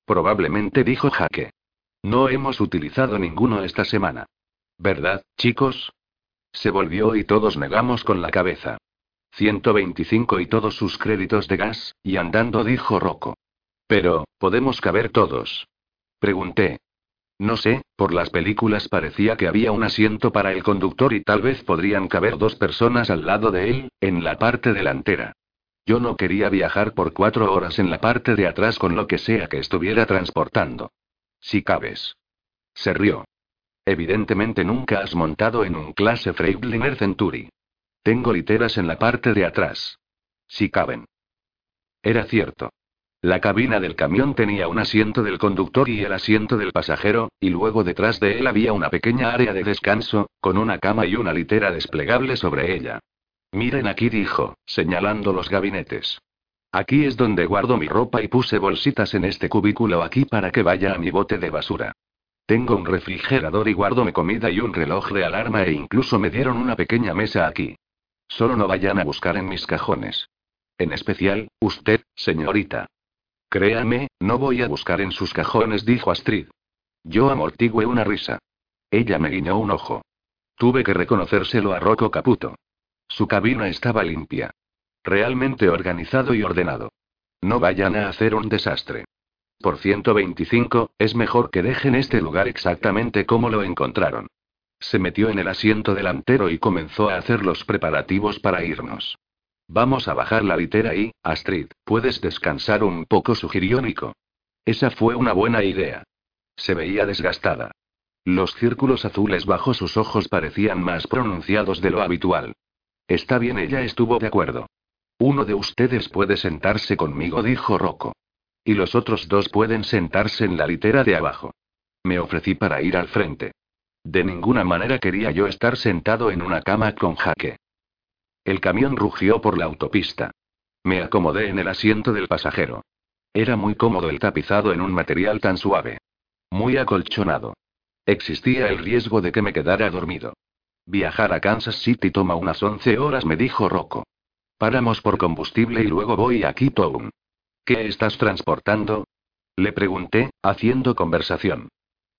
Probablemente dijo Jaque. No hemos utilizado ninguno esta semana. ¿Verdad, chicos? Se volvió y todos negamos con la cabeza. 125 y todos sus créditos de gas, y andando dijo Rocco. Pero, ¿podemos caber todos? Pregunté. No sé, por las películas parecía que había un asiento para el conductor y tal vez podrían caber dos personas al lado de él, en la parte delantera. Yo no quería viajar por cuatro horas en la parte de atrás con lo que sea que estuviera transportando. Si cabes. Se rió. Evidentemente nunca has montado en un clase Freightliner Century. Tengo literas en la parte de atrás. Si caben. Era cierto. La cabina del camión tenía un asiento del conductor y el asiento del pasajero, y luego detrás de él había una pequeña área de descanso, con una cama y una litera desplegable sobre ella. Miren aquí, dijo, señalando los gabinetes. Aquí es donde guardo mi ropa y puse bolsitas en este cubículo aquí para que vaya a mi bote de basura. Tengo un refrigerador y guardo mi comida y un reloj de alarma e incluso me dieron una pequeña mesa aquí. Solo no vayan a buscar en mis cajones. En especial, usted, señorita. Créame, no voy a buscar en sus cajones, dijo Astrid. Yo amortigué una risa. Ella me guiñó un ojo. Tuve que reconocérselo a Rocco Caputo. Su cabina estaba limpia. Realmente organizado y ordenado. No vayan a hacer un desastre. Por 125, es mejor que dejen este lugar exactamente como lo encontraron. Se metió en el asiento delantero y comenzó a hacer los preparativos para irnos. Vamos a bajar la litera y, Astrid, puedes descansar un poco, sugirió Nico. Esa fue una buena idea. Se veía desgastada. Los círculos azules bajo sus ojos parecían más pronunciados de lo habitual. Está bien, ella estuvo de acuerdo. Uno de ustedes puede sentarse conmigo, dijo Rocco. Y los otros dos pueden sentarse en la litera de abajo. Me ofrecí para ir al frente. De ninguna manera quería yo estar sentado en una cama con jaque. El camión rugió por la autopista. Me acomodé en el asiento del pasajero. Era muy cómodo el tapizado en un material tan suave. Muy acolchonado. Existía el riesgo de que me quedara dormido. Viajar a Kansas City toma unas 11 horas, me dijo Rocco. Paramos por combustible y luego voy a Keystone. ¿Qué estás transportando? Le pregunté, haciendo conversación.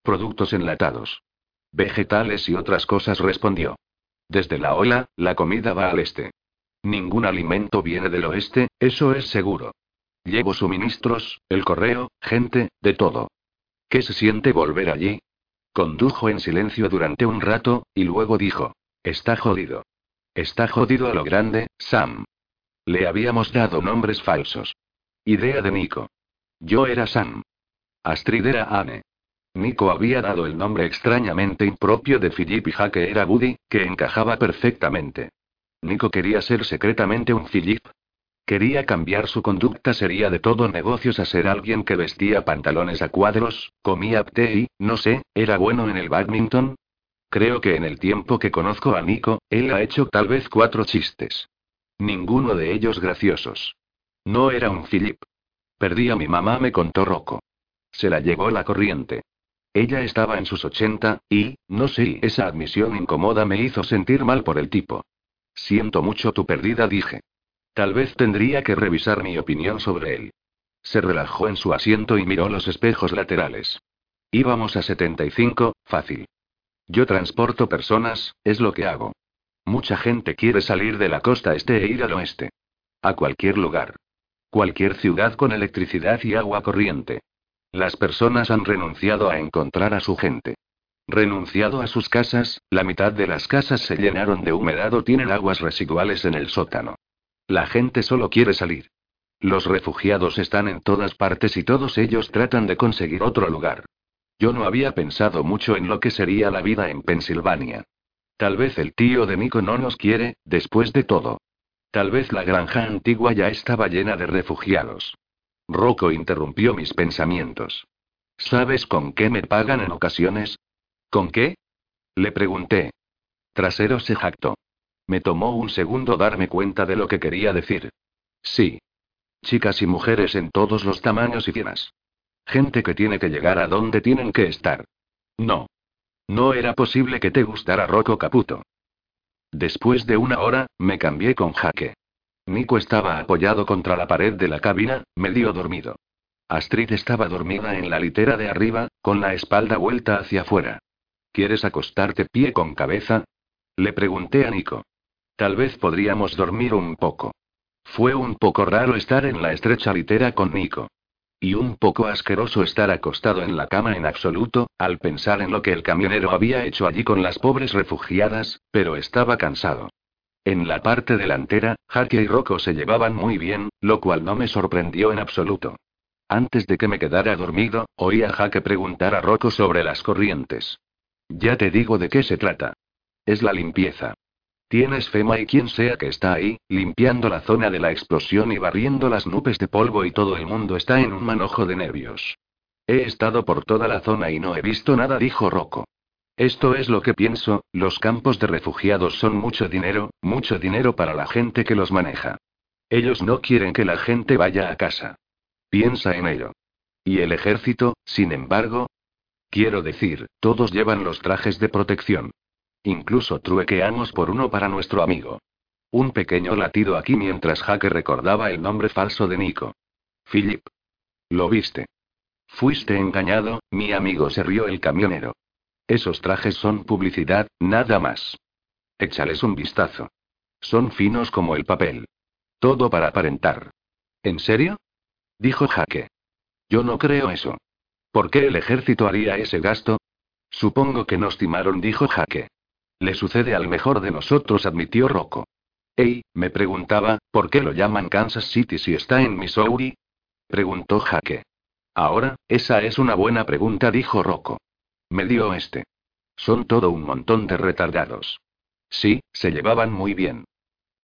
Productos enlatados. Vegetales y otras cosas, respondió. Desde la ola, la comida va al este. Ningún alimento viene del oeste, eso es seguro. Llevo suministros, el correo, gente, de todo. ¿Qué se siente volver allí? Condujo en silencio durante un rato, y luego dijo. Está jodido. Está jodido a lo grande, Sam. Le habíamos dado nombres falsos. Idea de Nico. Yo era Sam. Astrid era Anne. Nico había dado el nombre extrañamente impropio de Philip y Jaque era Buddy, que encajaba perfectamente. Nico quería ser secretamente un Philip. Quería cambiar su conducta sería de todo negocios a ser alguien que vestía pantalones a cuadros, comía té y, no sé, era bueno en el badminton. Creo que en el tiempo que conozco a Nico, él ha hecho tal vez cuatro chistes. Ninguno de ellos graciosos. No era un Philip. Perdí a mi mamá, me contó Rocco. Se la llevó la corriente. Ella estaba en sus 80, y, no sé, esa admisión incómoda me hizo sentir mal por el tipo. Siento mucho tu pérdida, dije. Tal vez tendría que revisar mi opinión sobre él. Se relajó en su asiento y miró los espejos laterales. Íbamos a 75, fácil. Yo transporto personas, es lo que hago. Mucha gente quiere salir de la costa este e ir al oeste. A cualquier lugar. Cualquier ciudad con electricidad y agua corriente. Las personas han renunciado a encontrar a su gente. Renunciado a sus casas, la mitad de las casas se llenaron de humedad o tienen aguas residuales en el sótano. La gente solo quiere salir. Los refugiados están en todas partes y todos ellos tratan de conseguir otro lugar. Yo no había pensado mucho en lo que sería la vida en Pensilvania. Tal vez el tío de Nico no nos quiere, después de todo. Tal vez la granja antigua ya estaba llena de refugiados. Rocco interrumpió mis pensamientos. ¿Sabes con qué me pagan en ocasiones? ¿Con qué? Le pregunté. Trasero se jactó. Me tomó un segundo darme cuenta de lo que quería decir. Sí. Chicas y mujeres en todos los tamaños y fienas. Gente que tiene que llegar a donde tienen que estar. No. No era posible que te gustara Rocco Caputo. Después de una hora, me cambié con Jaque. Nico estaba apoyado contra la pared de la cabina, medio dormido. Astrid estaba dormida en la litera de arriba, con la espalda vuelta hacia afuera. ¿Quieres acostarte pie con cabeza? Le pregunté a Nico. Tal vez podríamos dormir un poco. Fue un poco raro estar en la estrecha litera con Nico. Y un poco asqueroso estar acostado en la cama en absoluto, al pensar en lo que el camionero había hecho allí con las pobres refugiadas, pero estaba cansado. En la parte delantera, Jaque y Rocco se llevaban muy bien, lo cual no me sorprendió en absoluto. Antes de que me quedara dormido, oí a Jaque preguntar a Rocco sobre las corrientes. Ya te digo de qué se trata. Es la limpieza. Tienes FEMA y quien sea que está ahí, limpiando la zona de la explosión y barriendo las nubes de polvo y todo el mundo está en un manojo de nervios. He estado por toda la zona y no he visto nada, dijo Rocco. Esto es lo que pienso, los campos de refugiados son mucho dinero, mucho dinero para la gente que los maneja. Ellos no quieren que la gente vaya a casa. Piensa en ello. ¿Y el ejército, sin embargo? Quiero decir, todos llevan los trajes de protección. Incluso truequeamos por uno para nuestro amigo. Un pequeño latido aquí mientras Jaque recordaba el nombre falso de Nico. Philip. Lo viste. Fuiste engañado, mi amigo se rió el camionero. Esos trajes son publicidad, nada más. Échales un vistazo. Son finos como el papel. Todo para aparentar. ¿En serio? Dijo Jaque. Yo no creo eso. ¿Por qué el ejército haría ese gasto? Supongo que nos timaron, dijo Jaque. Le sucede al mejor de nosotros, admitió Rocco. Ey, me preguntaba, ¿por qué lo llaman Kansas City si está en Missouri? Preguntó Jaque. Ahora, esa es una buena pregunta, dijo Rocco. Medio oeste. Son todo un montón de retardados. Sí, se llevaban muy bien.